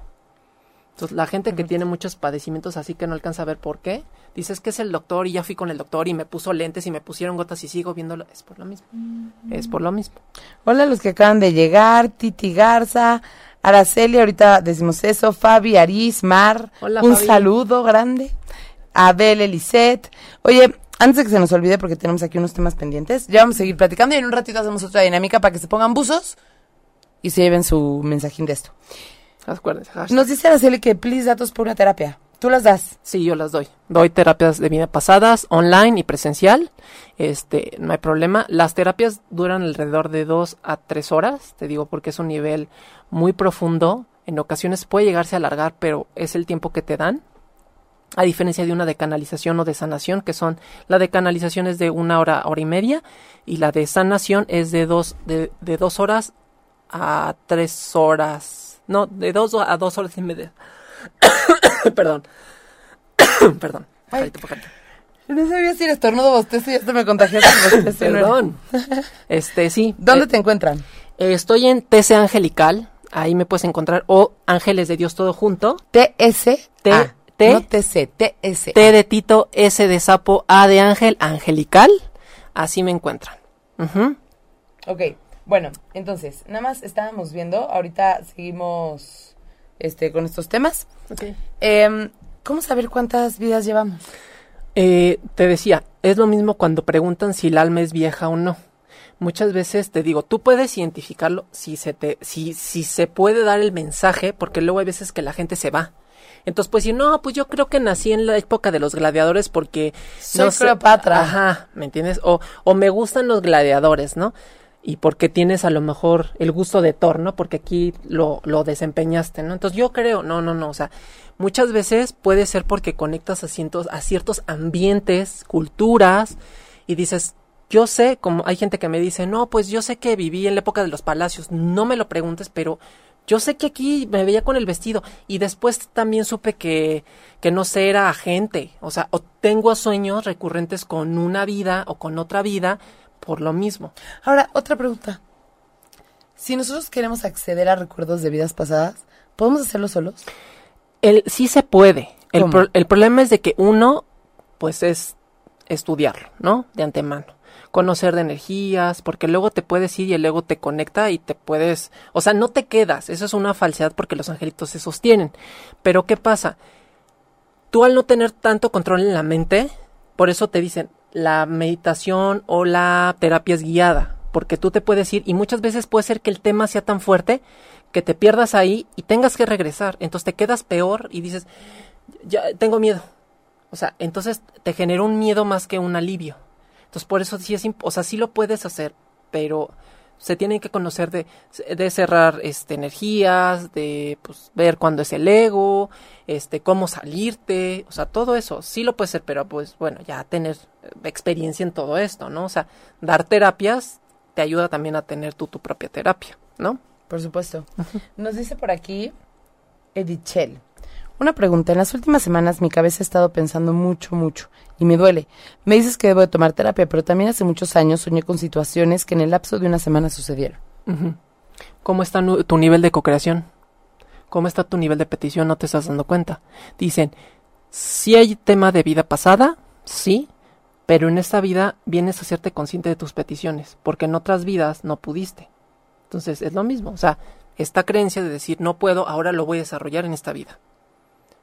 Entonces, la gente que tiene muchos padecimientos así que no alcanza a ver por qué, dices que es el doctor y ya fui con el doctor y me puso lentes y me pusieron gotas y sigo viéndolo, es por lo mismo. Es por lo mismo. Hola los que acaban de llegar, Titi Garza, Araceli, ahorita decimos eso, Fabi, Aris, Mar, Hola, un Fabi. saludo grande, Abel, Elisette. Oye, antes de que se nos olvide, porque tenemos aquí unos temas pendientes, ya vamos a seguir platicando y en un ratito hacemos otra dinámica para que se pongan buzos y se lleven su mensajín de esto. Nos dice Araceli que please datos por una terapia. ¿Tú las das? Sí, yo las doy. Doy terapias de vida pasadas, online y presencial. Este, no hay problema. Las terapias duran alrededor de dos a tres horas, te digo, porque es un nivel muy profundo. En ocasiones puede llegarse a alargar, pero es el tiempo que te dan. A diferencia de una de canalización o de sanación, que son la de canalización es de una hora, hora y media, y la de sanación es de dos, de, de dos horas a tres horas. No, de dos a dos horas y media. <coughs> <laughs> Perdón. <coughs> Perdón. Pajarito, pajarito. No sabía si era estornudo o bostezo y se me contagió. <coughs> Perdón. Este, sí. ¿Dónde Eh, te encuentran? eh, estoy en TC Angelical. Ahí me puedes encontrar. O Ángeles de Dios todo junto. TS. T- A, T- No TC, TS. T de Tito, S de Sapo, A de Ángel, Angelical. Así me encuentran. Ok, bueno, entonces, nada más estábamos viendo, ahorita seguimos este, con estos temas. Em, ¿Cómo saber cuántas vidas llevamos? Eh, te decía, es lo mismo cuando preguntan si el alma es vieja o no. Muchas veces te digo, tú puedes identificarlo si se te, si, si se puede dar el mensaje, porque luego hay veces que la gente se va. Entonces puedes decir, no, pues yo creo que nací en la época de los gladiadores porque Soy no sé- Cleopatra. Ajá, ¿me entiendes? O, o me gustan los gladiadores, ¿no? Y porque tienes a lo mejor el gusto de Thor, ¿no? Porque aquí lo, lo desempeñaste, ¿no? Entonces yo creo, no, no, no, o sea, muchas veces puede ser porque conectas a ciertos, a ciertos ambientes, culturas, y dices, yo sé, como hay gente que me dice, no, pues yo sé que viví en la época de los palacios, no me lo preguntes, pero yo sé que aquí me veía con el vestido y después también supe que, que no sé, era agente, o sea, o tengo sueños recurrentes con una vida o con otra vida por lo mismo. Ahora, otra pregunta. Si nosotros queremos acceder a recuerdos de vidas pasadas, ¿podemos hacerlo solos? El, sí se puede. El, el problema es de que uno, pues es estudiarlo, ¿no? De antemano. Conocer de energías, porque luego te puedes ir y el ego te conecta y te puedes, o sea, no te quedas. Eso es una falsedad porque los angelitos se sostienen. Pero ¿qué pasa? Tú al no tener tanto control en la mente, por eso te dicen, la meditación o la terapia es guiada, porque tú te puedes ir y muchas veces puede ser que el tema sea tan fuerte que te pierdas ahí y tengas que regresar. Entonces te quedas peor y dices, ya tengo miedo. O sea, entonces te genera un miedo más que un alivio. Entonces por eso sí es, o sea, sí lo puedes hacer, pero se tienen que conocer de, de cerrar este energías, de pues, ver cuándo es el ego, este cómo salirte, o sea, todo eso sí lo puedes hacer, pero pues bueno, ya tener experiencia en todo esto, ¿no? O sea, dar terapias te ayuda también a tener tú tu propia terapia, ¿no? Por supuesto. Nos dice por aquí Edichel. Una pregunta. En las últimas semanas mi cabeza ha estado pensando mucho, mucho. Y me duele. Me dices que debo de tomar terapia, pero también hace muchos años soñé con situaciones que en el lapso de una semana sucedieron. ¿Cómo está tu nivel de co-creación? ¿Cómo está tu nivel de petición? No te estás dando cuenta. Dicen, si hay tema de vida pasada, sí, pero en esta vida vienes a hacerte consciente de tus peticiones, porque en otras vidas no pudiste. Entonces es lo mismo, o sea, esta creencia de decir no puedo, ahora lo voy a desarrollar en esta vida.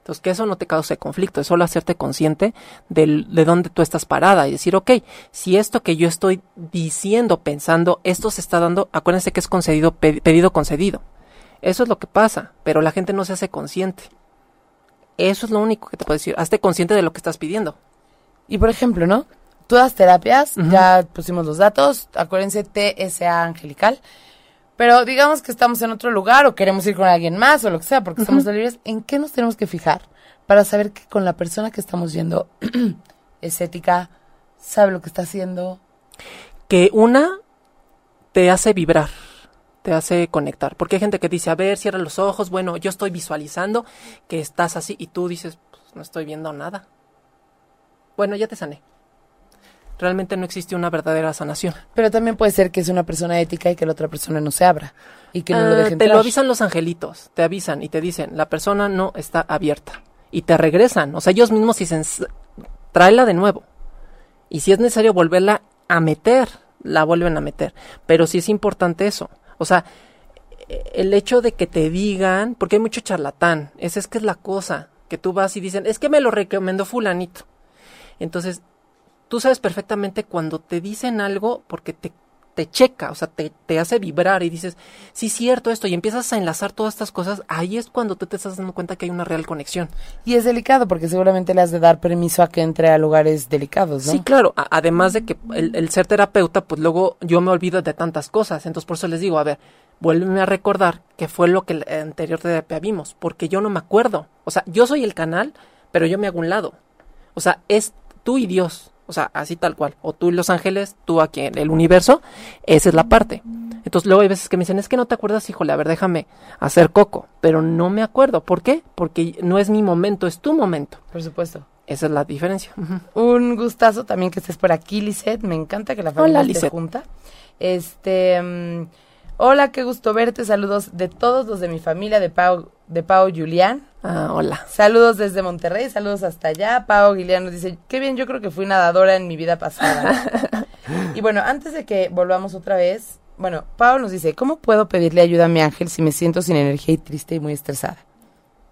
Entonces, que eso no te cause conflicto, es solo hacerte consciente del- de dónde tú estás parada y decir, ok, si esto que yo estoy diciendo, pensando, esto se está dando, acuérdense que es concedido, pe- pedido concedido. Eso es lo que pasa, pero la gente no se hace consciente. Eso es lo único que te puedo decir. Hazte consciente de lo que estás pidiendo. Y por ejemplo, ¿no? Tú das terapias, ya pusimos los datos, acuérdense TSA Angelical. Pero digamos que estamos en otro lugar o queremos ir con alguien más o lo que sea, porque estamos libres. ¿En qué nos tenemos que fijar para saber que con la persona que estamos yendo <clears throat> es ética, sabe lo que está haciendo? Que una te hace vibrar, te hace conectar. Porque hay gente que dice, a ver, cierra los ojos, bueno, yo estoy visualizando que estás así y tú dices, pues no estoy viendo nada. Bueno, ya te sané realmente no existe una verdadera sanación. Pero también puede ser que es una persona ética y que la otra persona no se abra y que no lo ah, dejen Te lo avisan los angelitos, te avisan y te dicen, la persona no está abierta. Y te regresan, o sea, ellos mismos dicen, tráela de nuevo. Y si es necesario volverla a meter, la vuelven a meter. Pero sí es importante eso. O sea, el hecho de que te digan, porque hay mucho charlatán, esa es que es la cosa, que tú vas y dicen, es que me lo recomendó fulanito. Entonces, tú sabes perfectamente cuando te dicen algo porque te, te checa, o sea, te, te, hace vibrar y dices, sí, cierto esto, y empiezas a enlazar todas estas cosas, ahí es cuando tú te estás dando cuenta que hay una real conexión. Y es delicado porque seguramente le has de dar permiso a que entre a lugares delicados, ¿no? Sí, claro, además de que el, el, ser terapeuta, pues luego yo me olvido de tantas cosas, entonces por eso les digo, a ver, vuélveme a recordar qué fue lo que el anterior terapia vimos, porque yo no me acuerdo, o sea, yo soy el canal, pero yo me hago un lado, o sea, es tú y Dios, o sea, así tal cual. O tú y los ángeles, tú aquí en el universo, esa es la parte. Entonces luego hay veces que me dicen, es que no te acuerdas, híjole, a ver, déjame hacer coco. Pero no me acuerdo. ¿Por qué? Porque no es mi momento, es tu momento. Por supuesto. Esa es la diferencia. Un gustazo también que estés por aquí, Lisette. Me encanta que la familia esté junta. Este... Mm, Hola, qué gusto verte. Saludos de todos los de mi familia, de Pau, de Pau Julián. Ah, hola. Saludos desde Monterrey, saludos hasta allá. Pau Julián nos dice, qué bien, yo creo que fui nadadora en mi vida pasada. <laughs> y bueno, antes de que volvamos otra vez, bueno, Pau nos dice, ¿cómo puedo pedirle ayuda a mi ángel si me siento sin energía y triste y muy estresada?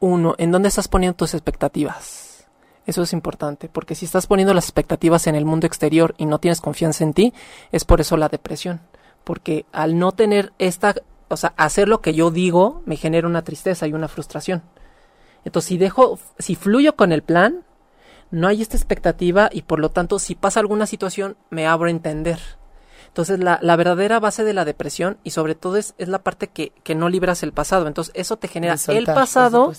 Uno, ¿en dónde estás poniendo tus expectativas? Eso es importante, porque si estás poniendo las expectativas en el mundo exterior y no tienes confianza en ti, es por eso la depresión porque al no tener esta, o sea, hacer lo que yo digo me genera una tristeza y una frustración. Entonces, si dejo, si fluyo con el plan, no hay esta expectativa y por lo tanto, si pasa alguna situación, me abro a entender. Entonces, la, la verdadera base de la depresión y sobre todo es, es la parte que, que, no libras el pasado. Entonces, eso te genera el pasado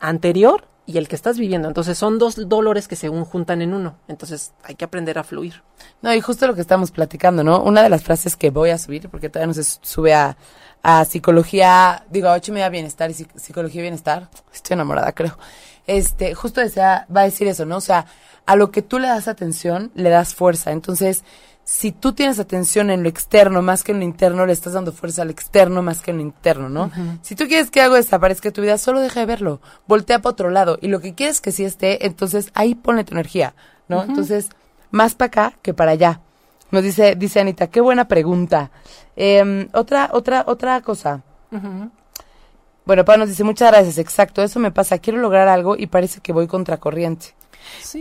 anterior y el que estás viviendo. Entonces son dos dolores que se juntan en uno. Entonces hay que aprender a fluir. No, y justo lo que estamos platicando, ¿no? Una de las frases que voy a subir, porque todavía no se sube a, a psicología, digo, a ocho y media bienestar y psicología y bienestar. Estoy enamorada, creo. Este, justo desea, va a decir eso, ¿no? O sea, a lo que tú le das atención, le das fuerza. Entonces, si tú tienes atención en lo externo más que en lo interno, le estás dando fuerza al externo más que en lo interno, ¿no? Si tú quieres que algo desaparezca de tu vida, solo deja de verlo, voltea para otro lado. Y lo que quieres que sí esté, entonces ahí pone tu energía, ¿no? Entonces, más para acá que para allá. Nos dice, dice Anita, qué buena pregunta. Eh, otra, otra, otra cosa. Bueno, Pablo nos dice, muchas gracias, exacto, eso me pasa, quiero lograr algo y parece que voy contracorriente.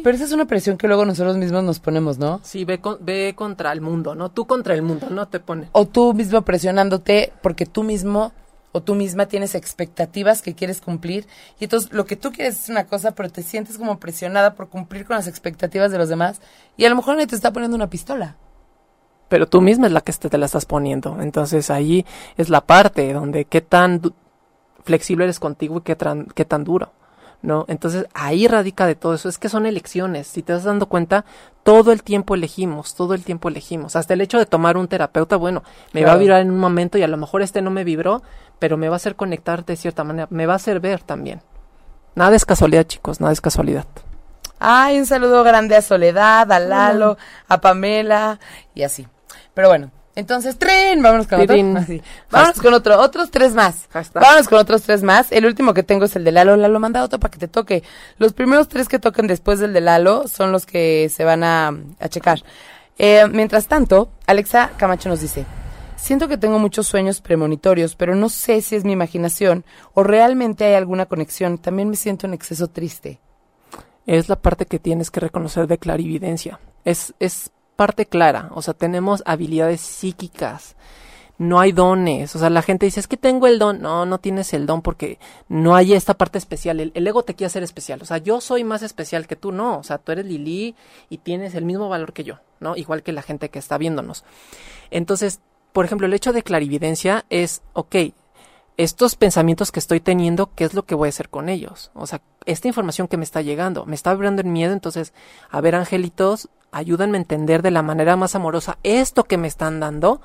Pero esa es una presión que luego nosotros mismos nos ponemos, ¿no? Sí, ve, ve contra el mundo, ¿no? Tú contra el mundo, ¿no? Te pone. O tú mismo presionándote porque tú mismo o tú misma tienes expectativas que quieres cumplir y entonces lo que tú quieres es una cosa, pero te sientes como presionada por cumplir con las expectativas de los demás y a lo mejor nadie te está poniendo una pistola. Pero tú misma es la que te, la estás poniendo. Entonces ahí es la parte donde qué tan flexible eres contigo y qué, qué tan duro. ¿No? Entonces ahí radica de todo eso, es que son elecciones, si te estás dando cuenta, todo el tiempo elegimos, todo el tiempo elegimos, hasta el hecho de tomar un terapeuta, bueno, me va a vibrar en un momento y a lo mejor este no me vibró, pero me va a hacer conectar de cierta manera, me va a hacer ver también. Nada es casualidad, chicos, nada es casualidad. Ay, un saludo grande a Soledad, a Lalo, a Pamela y así. Pero bueno, entonces, tren, vámonos con otro. Vámonos con otro, otros tres más. Vámonos con otros tres más. El último que tengo es el de Lalo. Lalo, manda otro para que te toque. Los primeros tres que toquen después del de Lalo son los que se van a, a checar. Eh, mientras tanto, Alexa Camacho nos dice, siento que tengo muchos sueños premonitorios, pero no sé si es mi imaginación o realmente hay alguna conexión. También me siento en exceso triste. Es la parte que tienes que reconocer de clarividencia. Es, es parte clara, o sea, tenemos habilidades psíquicas, no hay dones, o sea, la gente dice, es que tengo el don, no, no tienes el don porque no hay esta parte especial, el, ego te quiere hacer especial, o sea, yo soy más especial que tú, no, o sea, tú eres Lili y tienes el mismo valor que yo, ¿no? Igual que la gente que está viéndonos. Entonces, por ejemplo, el hecho de clarividencia es, ok, estos pensamientos que estoy teniendo, ¿qué es lo que voy a hacer con ellos? O sea, esta información que me está llegando, me está vibrando en miedo, entonces, a ver, angelitos, ayúdenme a entender de la manera más amorosa esto que me están dando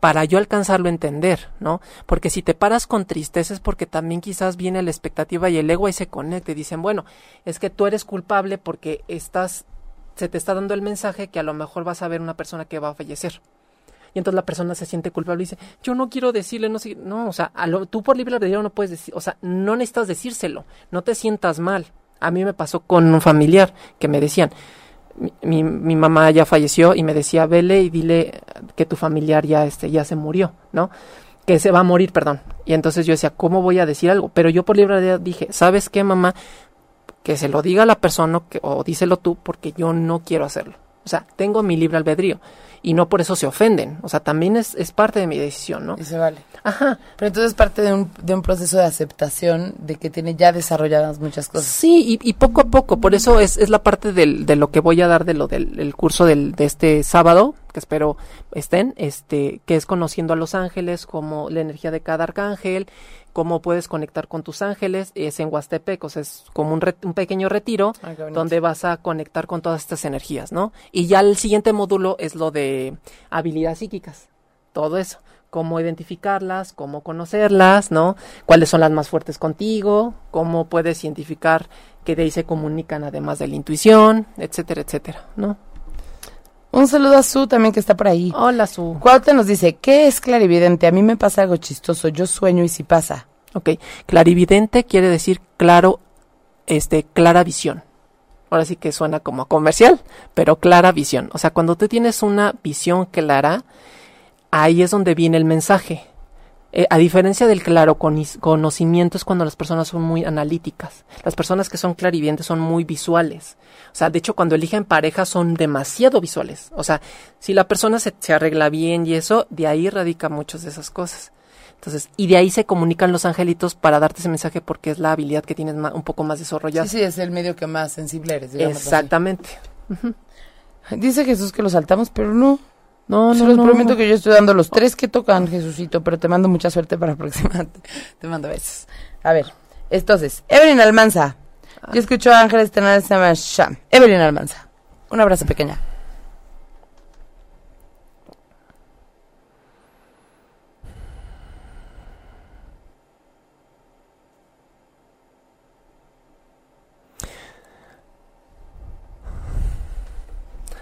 para yo alcanzarlo a entender, ¿no? Porque si te paras con tristeza es porque también quizás viene la expectativa y el ego ahí se conecta y dicen, bueno, es que tú eres culpable porque estás, se te está dando el mensaje que a lo mejor vas a ver una persona que va a fallecer. Y entonces la persona se siente culpable y dice, yo no quiero decirle, no sé, no, o sea, a lo, tú por libre albedrío no puedes decir, o sea, no necesitas decírselo, no te sientas mal. A mí me pasó con un familiar que me decían, mi, mi, mamá ya falleció y me decía, vele y dile que tu familiar ya, este, ya se murió, ¿no? Que se va a morir, perdón. Y entonces yo decía, ¿cómo voy a decir algo? Pero yo por libre dije, ¿sabes qué, mamá? Que se lo diga a la persona que, o díselo tú porque yo no quiero hacerlo. O sea, tengo mi libre albedrío y no por eso se ofenden. O sea, también es, es parte de mi decisión, ¿no? Y se vale. Ajá. Pero entonces es parte de un, de un proceso de aceptación de que tiene ya desarrolladas muchas cosas. Sí, y, y poco a poco. Por eso es, es la parte del, de lo que voy a dar de lo del curso del, de este sábado, que espero estén, este, que es conociendo a los ángeles, como la energía de cada arcángel, cómo puedes conectar con tus ángeles, es en Huastepec, o sea, es como un, un pequeño retiro Ay, donde vas a conectar con todas estas energías, ¿no? Y ya el siguiente módulo es lo de habilidades psíquicas, todo eso, cómo identificarlas, cómo conocerlas, ¿no? Cuáles son las más fuertes contigo, cómo puedes identificar que de ahí se comunican además de la intuición, etcétera, etcétera, ¿no? Un saludo a Su también que está por ahí. Hola, Su. Cuaute nos dice, ¿qué es clarividente? A mí me pasa algo chistoso, yo sueño y si pasa. Ok, clarividente quiere decir claro, este, clara visión. Ahora sí que suena como comercial, pero clara visión. O sea, cuando tú tienes una visión clara, ahí es donde viene el mensaje. Eh, a diferencia del claro conis- conocimiento es cuando las personas son muy analíticas. Las personas que son clarividentes son muy visuales. O sea, de hecho, cuando eligen pareja son demasiado visuales. O sea, si la persona se, se arregla bien y eso, de ahí radica muchas de esas cosas. Entonces, y de ahí se comunican los angelitos para darte ese mensaje porque es la habilidad que tienes un poco más desarrollada. Sí, sí, es el medio que más sensible eres. digámoslo así. Exactamente. Dice Jesús que lo saltamos, pero no. No, Se no, los no, prometo que yo estoy dando los tres que tocan, Jesucito, pero te mando mucha suerte para la próxima. Te, <laughs> te mando besos. A ver, entonces, Evelyn Almanza. Yo escucho a Ángeles Tenales, se llama Sham. Evelyn Almanza. Un abrazo pequeña.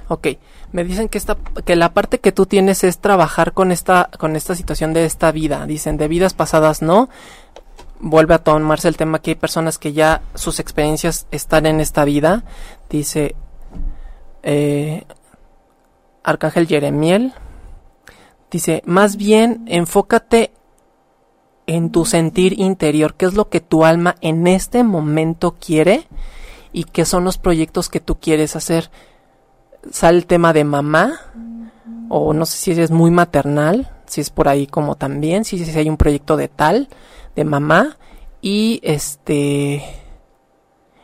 Ok, me dicen que esta, que la parte que tú tienes es trabajar con esta, con esta situación de esta vida. Dicen de vidas pasadas no. Vuelve a tomarse el tema que hay personas que ya sus experiencias están en esta vida. Dice eh, Arcángel Jeremiel. Dice, más bien enfócate en tu sentir interior, qué es lo que tu alma en este momento quiere y qué son los proyectos que tú quieres hacer sale el tema de mamá, o no sé si es muy maternal, si es por ahí como también, si, si hay un proyecto de tal, de mamá, y este,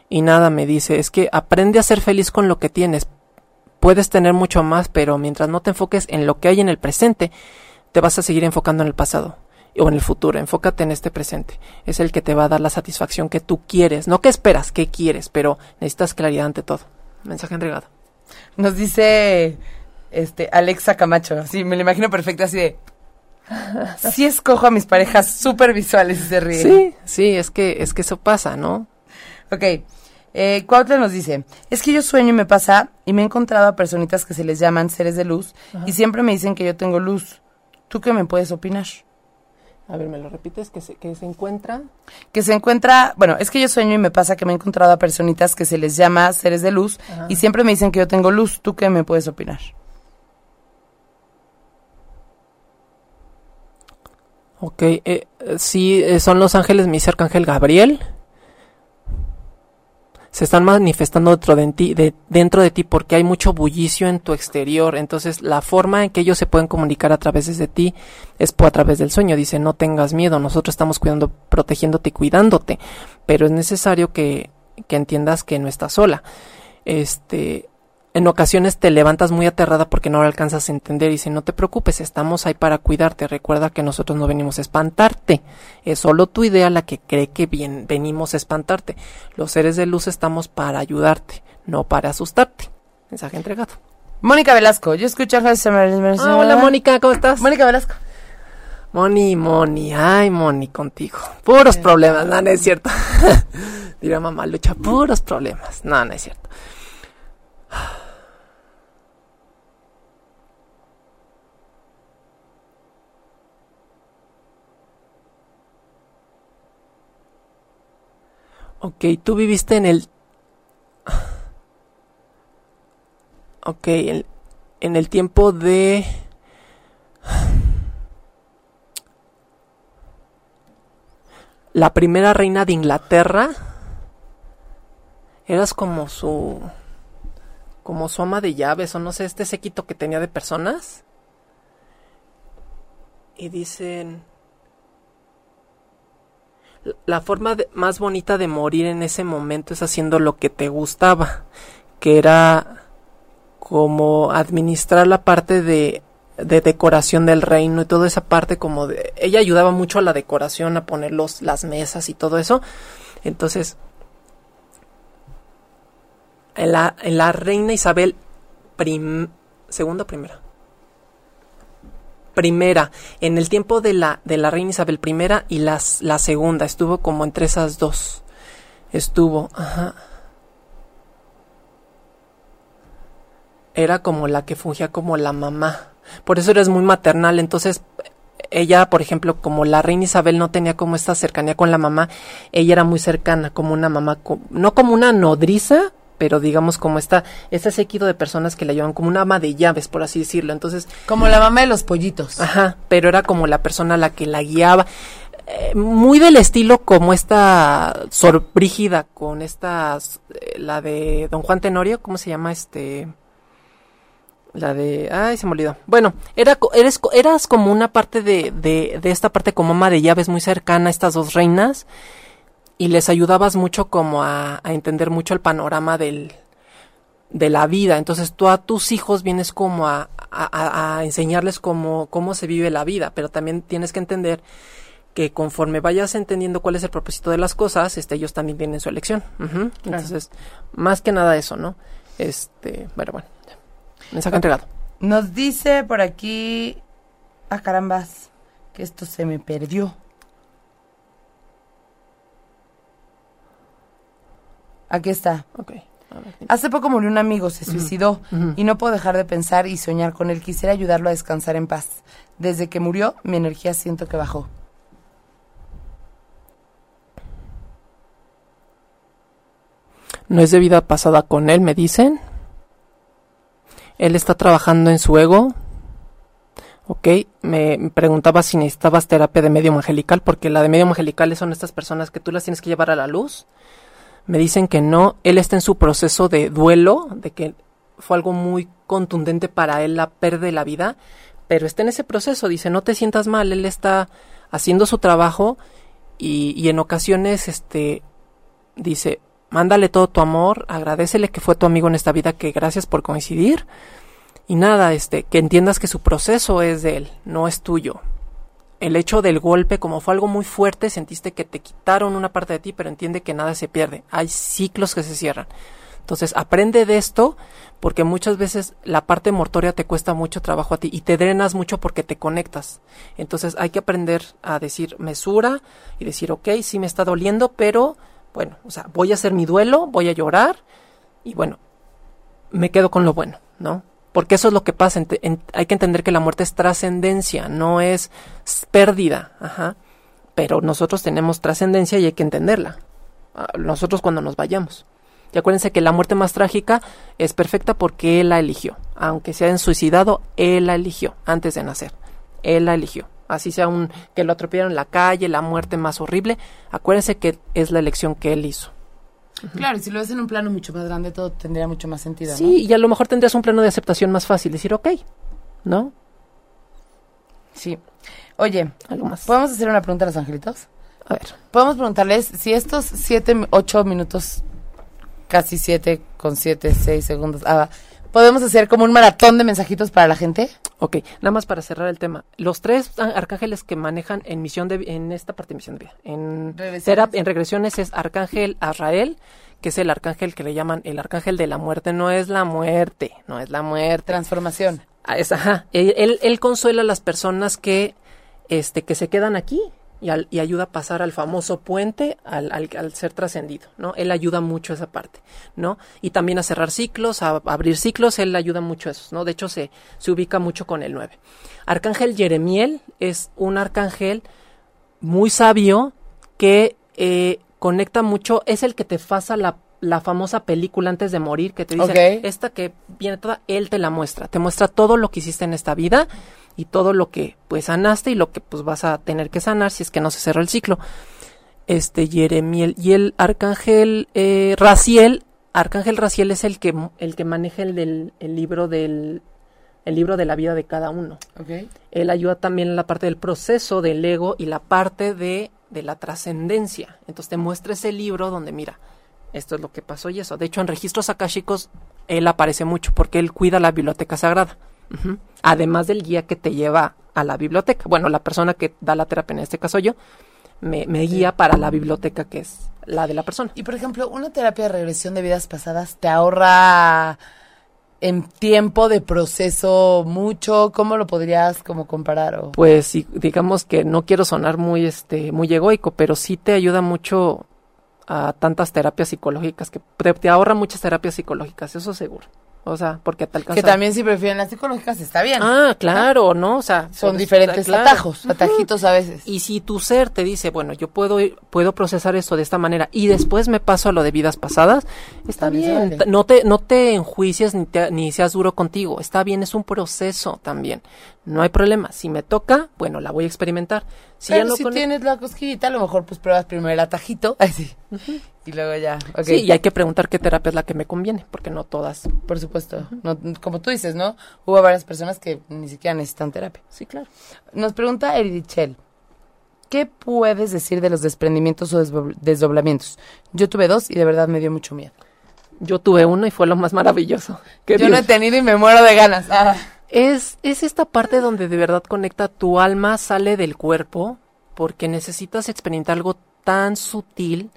y nada, me dice, es que aprende a ser feliz con lo que tienes. Puedes tener mucho más, pero mientras no te enfoques en lo que hay en el presente, te vas a seguir enfocando en el pasado o en el futuro. Enfócate en este presente. Es el que te va a dar la satisfacción que tú quieres. No que esperas, que quieres, pero necesitas claridad ante todo. Mensaje entregado. Nos dice este Alexa Camacho. Sí, me lo imagino perfecto así de. Sí escojo a mis parejas súper visuales y se ríe. Sí, sí, es que, es que eso pasa, ¿no? Ok. Eh, Cuautla nos dice, es que yo sueño y me pasa y me he encontrado a personitas que se les llaman seres de luz y siempre me dicen que yo tengo luz. ¿Tú qué me puedes opinar? A ver, ¿me lo repites? Que se, que se encuentra. Que se encuentra, bueno, es que yo sueño y me pasa que me he encontrado a personitas que se les llama seres de luz Ajá. y siempre me dicen que yo tengo luz. ¿Tú qué me puedes opinar? Ok, eh, sí, eh, son los ángeles, mi dice Arcángel Gabriel. Se están manifestando dentro de, ti, de, dentro de ti porque hay mucho bullicio en tu exterior. Entonces, la forma en que ellos se pueden comunicar a través de ti es a través del sueño. Dice, no tengas miedo, nosotros estamos cuidando, protegiéndote y cuidándote. Pero es necesario que, que entiendas que no estás sola. Este, en ocasiones te levantas muy aterrada porque no lo alcanzas a entender y dice, no te preocupes, estamos ahí para cuidarte, recuerda que nosotros no venimos a espantarte, es solo tu idea la que cree que bien, venimos a espantarte. Los seres de luz estamos para ayudarte, no para asustarte. Mensaje entregado. Mónica Velasco, yo escucho a ah, Hola Mónica, ¿cómo estás? Mónica Velasco. Moni, Moni, ay Moni, contigo. Puros problemas, no, no es cierto. <laughs> Dirá mamá, lucha, puros problemas. No, no es cierto. <sighs> Ok, tú viviste en el... <sighs> Ok, en, en el tiempo de... <sighs> La primera reina de Inglaterra. Eras como su... Como su ama de llaves o no sé, este séquito que tenía de personas. Y dicen la forma más bonita de morir en ese momento es haciendo lo que te gustaba, que era como administrar la parte de, de decoración del reino y toda esa parte como. Ella ayudaba mucho a la decoración, a poner los, las mesas y todo eso. Entonces, en la, en la reina Isabel prim, segunda primera primera, en el tiempo de la, de la reina Isabel I y las, la segunda, estuvo como entre esas dos. Estuvo, ajá. Era como la que fungía como la mamá. Por eso eres muy maternal. Entonces, ella, por ejemplo, como la reina Isabel no tenía como esta cercanía con la mamá, ella era muy cercana, como una mamá, no como una nodriza, pero digamos como está este séquito de personas que la llevan como una ama de llaves, por así decirlo. Entonces, como la mamá de los pollitos. Ajá, pero era como la persona a la que la guiaba. Eh, muy del estilo como esta sorbrígida con esta eh, la de Don Juan Tenorio, ¿cómo se llama este? La de. Ay, se me olvidó. Bueno, era, eres, eras como una parte de, de, de esta parte como ama de llaves muy cercana a estas dos reinas y les ayudabas mucho como a, entender mucho el panorama del, de la vida. Entonces tú a tus hijos vienes como a, a, enseñarles cómo, cómo se vive la vida, pero también tienes que entender que conforme vayas entendiendo cuál es el propósito de las cosas, este, ellos también tienen su elección. Entonces, más que nada eso, ¿no? Este, bueno, bueno, mensaje entregado. Nos dice por aquí, a ah, carambas, que esto se me perdió. Aquí está. Hace poco murió un amigo, se suicidó y no puedo dejar de pensar y soñar con él. Quisiera ayudarlo a descansar en paz. Desde que murió, mi energía siento que bajó. No es de vida pasada con él, me dicen. Él está trabajando en su ego. Ok, me preguntaba si necesitabas terapia de medio angelical, porque la de medio angelical son estas personas que tú las tienes que llevar a la luz me dicen que no, él está en su proceso de duelo, de que fue algo muy contundente para él la pérdida de la vida, pero está en ese proceso, dice, no te sientas mal, él está haciendo su trabajo y, y en ocasiones, este, dice, mándale todo tu amor, agradecele que fue tu amigo en esta vida, que gracias por coincidir y nada, este, que entiendas que su proceso es de él, no es tuyo el hecho del golpe, como fue algo muy fuerte, sentiste que te quitaron una parte de ti, pero entiende que nada se pierde. Hay ciclos que se cierran. Entonces, aprende de esto, porque muchas veces la parte mortoria te cuesta mucho trabajo a ti y te drenas mucho porque te conectas. Entonces, hay que aprender a decir mesura y decir, ok, sí me está doliendo, pero bueno, o sea, voy a hacer mi duelo, voy a llorar y bueno, me quedo con lo bueno, ¿no? Porque eso es lo que pasa. hay que entender que la muerte es trascendencia, no es pérdida. Ajá. Pero nosotros tenemos trascendencia y hay que entenderla. Ah, nosotros cuando nos vayamos. Y acuérdense que la muerte más trágica es perfecta porque él la eligió. Aunque se hayan suicidado, él la eligió antes de nacer. Él la eligió. Así sea un que lo atropellaron en la calle, la muerte más horrible. Acuérdense que es la elección que él hizo. Claro, y si lo ves en un plano mucho más grande, todo tendría mucho más sentido. Sí, y a lo mejor tendrías un plano de aceptación más fácil, decir, ok, ¿no? Sí. Oye, ¿algo más? ¿Podemos hacer una pregunta a los angelitos? A ver. Podemos preguntarles si estos siete, ocho minutos, casi siete con siete, seis segundos, ah, ¿Podemos hacer como un maratón de mensajitos para la gente? Ok, nada más para cerrar el tema. Los tres arcángeles que manejan en misión de en esta parte de misión de vida, en, Regresiones. terap- en regresiones es Arcángel Azrael, que es el arcángel que le llaman el arcángel de la muerte. No es la muerte, no es la muerte. Transformación. Ah, es- ajá. Él, él- él consuela a las personas que, este, que se quedan aquí y, al- y ayuda a pasar al famoso puente al, al- al ser trascendido, ¿no? Él ayuda mucho a esa parte, ¿no? Y también a cerrar ciclos, a, a abrir ciclos, él ayuda mucho a eso, ¿no? De hecho, se, se ubica mucho con el 9. Arcángel Jeremiel es un arcángel muy sabio que eh, conecta mucho, es el que te pasa la, la famosa película antes de morir, que te dice, esta que viene toda, él te la muestra, te muestra todo lo que hiciste en esta vida y todo lo que pues sanaste y lo que pues vas a tener que sanar si es que no se cerró el ciclo. Este Jeremiel y el arcángel eh, Raciel, arcángel Raciel es el que el que maneja el del el libro del el libro de la vida de cada uno. Él ayuda también en la parte del proceso del ego y la parte de, de la trascendencia. Entonces te muestra ese libro donde, mira, esto es lo que pasó y eso. De hecho, en registros akashicos, él aparece mucho porque él cuida la biblioteca sagrada. Además del guía que te lleva a la biblioteca. Bueno, la persona que da la terapia, en este caso yo, me, me guía para la biblioteca que es la de la persona. Y por ejemplo, una terapia de regresión de vidas pasadas te ahorra en tiempo de proceso mucho. ¿Cómo lo podrías como comparar? O... Pues sí, digamos que no quiero sonar muy este muy egoico, pero sí te ayuda mucho a tantas terapias psicológicas que te, te ahorra muchas terapias psicológicas, eso seguro. O sea, porque te alcanza Que también si prefieren las psicológicas está bien. Ah, claro, ¿no? O sea, Son por- diferentes atajos, atajitos a veces. Y si tu ser te dice, bueno, yo puedo ir- puedo procesar esto de esta manera y después me paso a lo de vidas pasadas, está bien. vale. No te no te enjuicies ni te- ni seas duro contigo, está bien, es un proceso también. No hay problema. Si me toca, bueno, la voy a experimentar. Si Pero ya no si con- tienes la cosquillita, a lo mejor pues pruebas primero el atajito. <laughs> Y luego ya. Sí, y hay que preguntar qué terapia es la que me conviene, porque no todas. Por supuesto. No, como tú dices, ¿no? Hubo varias personas que ni siquiera necesitan terapia. Sí, claro. Nos pregunta Eridichel. ¿Qué puedes decir de los desprendimientos o desdobl- desdoblamientos? Yo tuve dos y de verdad me dio mucho miedo. Yo tuve uno y fue lo más maravilloso. Yo no he Dios- tenido y me muero de ganas. Ah. Es, es esta parte donde de verdad conecta tu alma, sale del cuerpo, porque necesitas experimentar algo tan sutil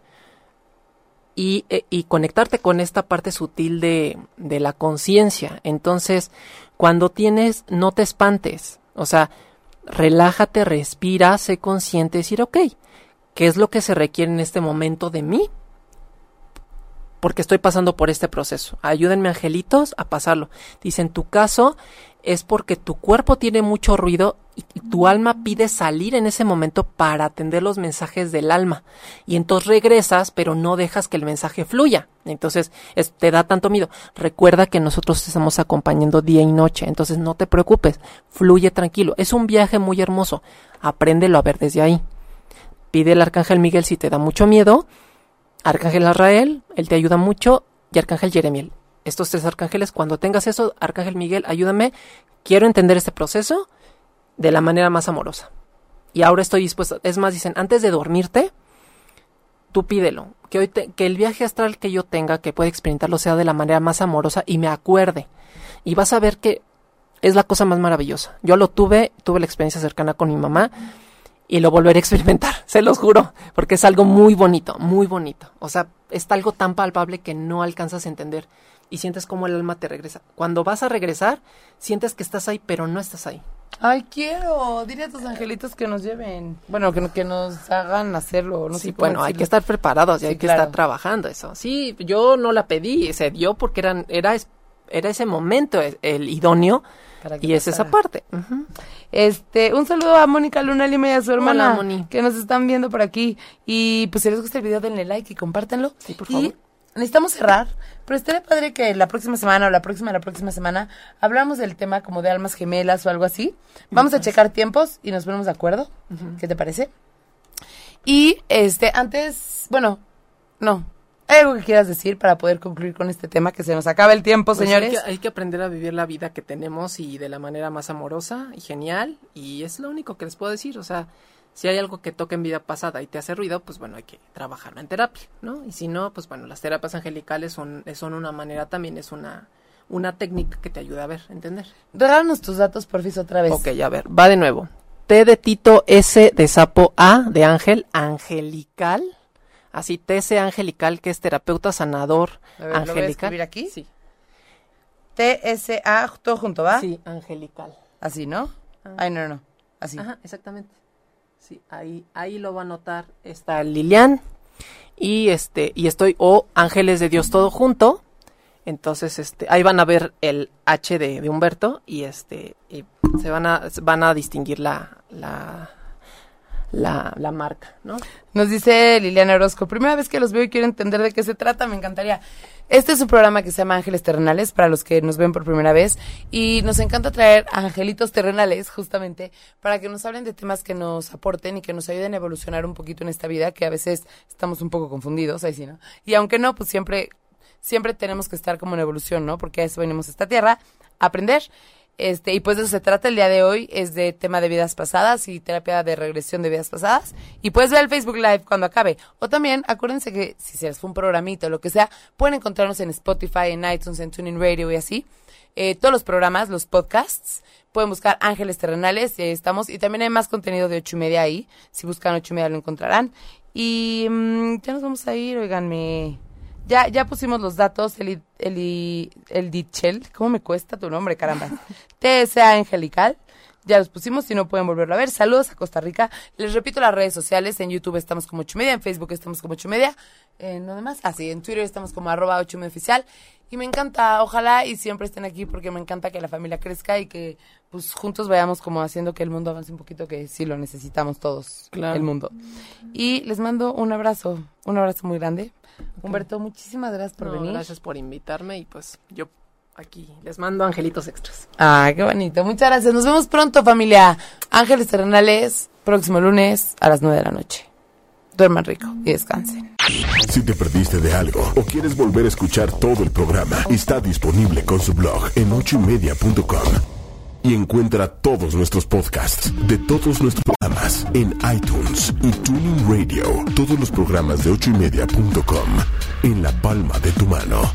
y, eh, y conectarte con esta parte sutil de, de la conciencia. Entonces, cuando tienes, no te espantes. O sea, relájate, respira, sé consciente, decir, ok, ¿qué es lo que se requiere en este momento de mí? Porque estoy pasando por este proceso. Ayúdenme, angelitos, a pasarlo. Dice, en tu caso, es porque tu cuerpo tiene mucho ruido y, tu alma pide salir en ese momento para atender los mensajes del alma. Y entonces regresas, pero no dejas que el mensaje fluya. Entonces es- te da tanto miedo. Recuerda que nosotros te estamos acompañando día y noche. Entonces no te preocupes. Fluye tranquilo. Es un viaje muy hermoso. Apréndelo a ver desde ahí. Pide el arcángel Miguel si te da mucho miedo. Arcángel Azrael, él te ayuda mucho. Y Arcángel Jeremiel. Estos tres arcángeles, cuando tengas eso, Arcángel Miguel, ayúdame. Quiero entender este proceso de la manera más amorosa. Y ahora estoy dispuesto. Es más, dicen, antes de dormirte, tú pídelo. Que, hoy te- que el viaje astral que yo tenga, que pueda experimentarlo, sea de la manera más amorosa y me acuerde. Y vas a ver que es la cosa más maravillosa. Yo lo tuve, tuve la experiencia cercana con mi mamá y lo volveré a experimentar, <laughs> se los juro, porque es algo muy bonito, muy bonito. O sea, es algo tan palpable que no alcanzas a entender y sientes como el alma te regresa. Cuando vas a regresar, sientes que estás ahí, pero no estás ahí. Ay, quiero. Dile a tus angelitos que nos lleven. Bueno, que, que nos hagan hacerlo. No sí, sé bueno, hay que estar preparados y Sí, hay que claro. estar trabajando eso. Sí, yo no la pedí, se dio porque eran, era, era ese momento el, el idóneo y es esa parte. Este, un saludo a Mónica Luna Lima y a su hermana Hola, que nos están viendo por aquí. Y pues si les gusta el video, denle like y compártanlo. Sí, por y favor. Necesitamos cerrar, pero estaría padre que la próxima semana o la próxima la próxima semana hablamos del tema como de almas gemelas o algo así. Vamos a checar tiempos y nos ponemos de acuerdo. ¿Qué te parece? Y este, antes, bueno, no. ¿Hay algo que quieras decir para poder concluir con este tema? Que se nos acaba el tiempo, Pues hay señores. que- hay que aprender a vivir la vida que tenemos y de la manera más amorosa y genial. Y es lo único que les puedo decir. O sea, si hay algo que toca en vida pasada y te hace ruido, pues bueno, hay que trabajarlo en terapia, ¿no? Y si no, pues bueno, las terapias angelicales son, son una manera también, es una, una técnica que te ayude a ver, entender. Regálanos tus datos, porfis, otra vez. Ok, a ver, va de nuevo. T de Tito, S de sapo, A de ángel, angelical. Así, TC angelical, que es terapeuta sanador A ver, ¿lo voy a angelical. escribir aquí? Sí, T-S-A, todo junto, ¿va? sí, angelical. Así, ¿no? Ay, no, no. Así. Ajá, exactamente. Sí, ahí, ahí lo va a notar. Está Lilian y este y estoy o Ángeles de Dios todo junto. Entonces, este, ahí van a ver el H de, de Humberto y este y se van a van a distinguir la la la, la marca, ¿no? Nos dice Liliana Orozco, primera vez que los veo y quiero entender de qué se trata, me encantaría. Este es un programa que se llama Ángeles Terrenales, para los que nos ven por primera vez, y nos encanta traer angelitos terrenales, justamente, para que nos hablen de temas que nos aporten y que nos ayuden a evolucionar un poquito en esta vida, que a veces estamos un poco confundidos, ahí sí, ¿no? Y aunque no, pues siempre, siempre tenemos que estar como en evolución, ¿no? Porque a eso venimos a esta tierra, a aprender. Este, y pues de eso se trata el día de hoy, es de tema de vidas pasadas y terapia de regresión de vidas pasadas. Y puedes ver el Facebook Live cuando acabe. O también, acuérdense que si se les fue un programito o lo que sea, pueden encontrarnos en Spotify, en iTunes, en Tuning Radio y así. Eh, todos los programas, los podcasts, pueden buscar Ángeles Terrenales, ahí estamos. Y también hay más contenido de ocho y media ahí. Si buscan ocho y media lo encontrarán. Y mm, ya nos vamos a ir, oiganme. Ya, ya pusimos los datos, Eli, Eli, el Dichel, ¿cómo me cuesta tu nombre, caramba? <laughs> TSA Angelical, ya los pusimos, si no pueden volverlo a ver. Saludos a Costa Rica. Les repito las redes sociales, en YouTube estamos como ocho y media, en Facebook estamos como ocho y media, en ¿dónde más? Ah, sí, en Twitter estamos como arroba ocho y media oficial. Y me encanta, ojalá y siempre estén aquí porque me encanta que la familia crezca y que pues juntos vayamos como haciendo que el mundo avance un poquito, que sí lo necesitamos todos, Claro. el mundo. Y les mando un abrazo, un abrazo muy grande. Humberto, muchísimas gracias por No, venir. Gracias por invitarme y pues yo aquí les mando angelitos extras. Ah, qué bonito. Muchas gracias. Nos vemos pronto, familia. Ángeles Terrenales, próximo lunes a las nueve de la noche. Duerman rico y descansen. Si te perdiste de algo o quieres volver a escuchar todo el programa, está disponible con su blog en ochoymedia.com. Y encuentra todos nuestros podcasts de todos nuestros programas en iTunes y Tuning Radio. Todos los programas de ochoymedia.com en la palma de tu mano.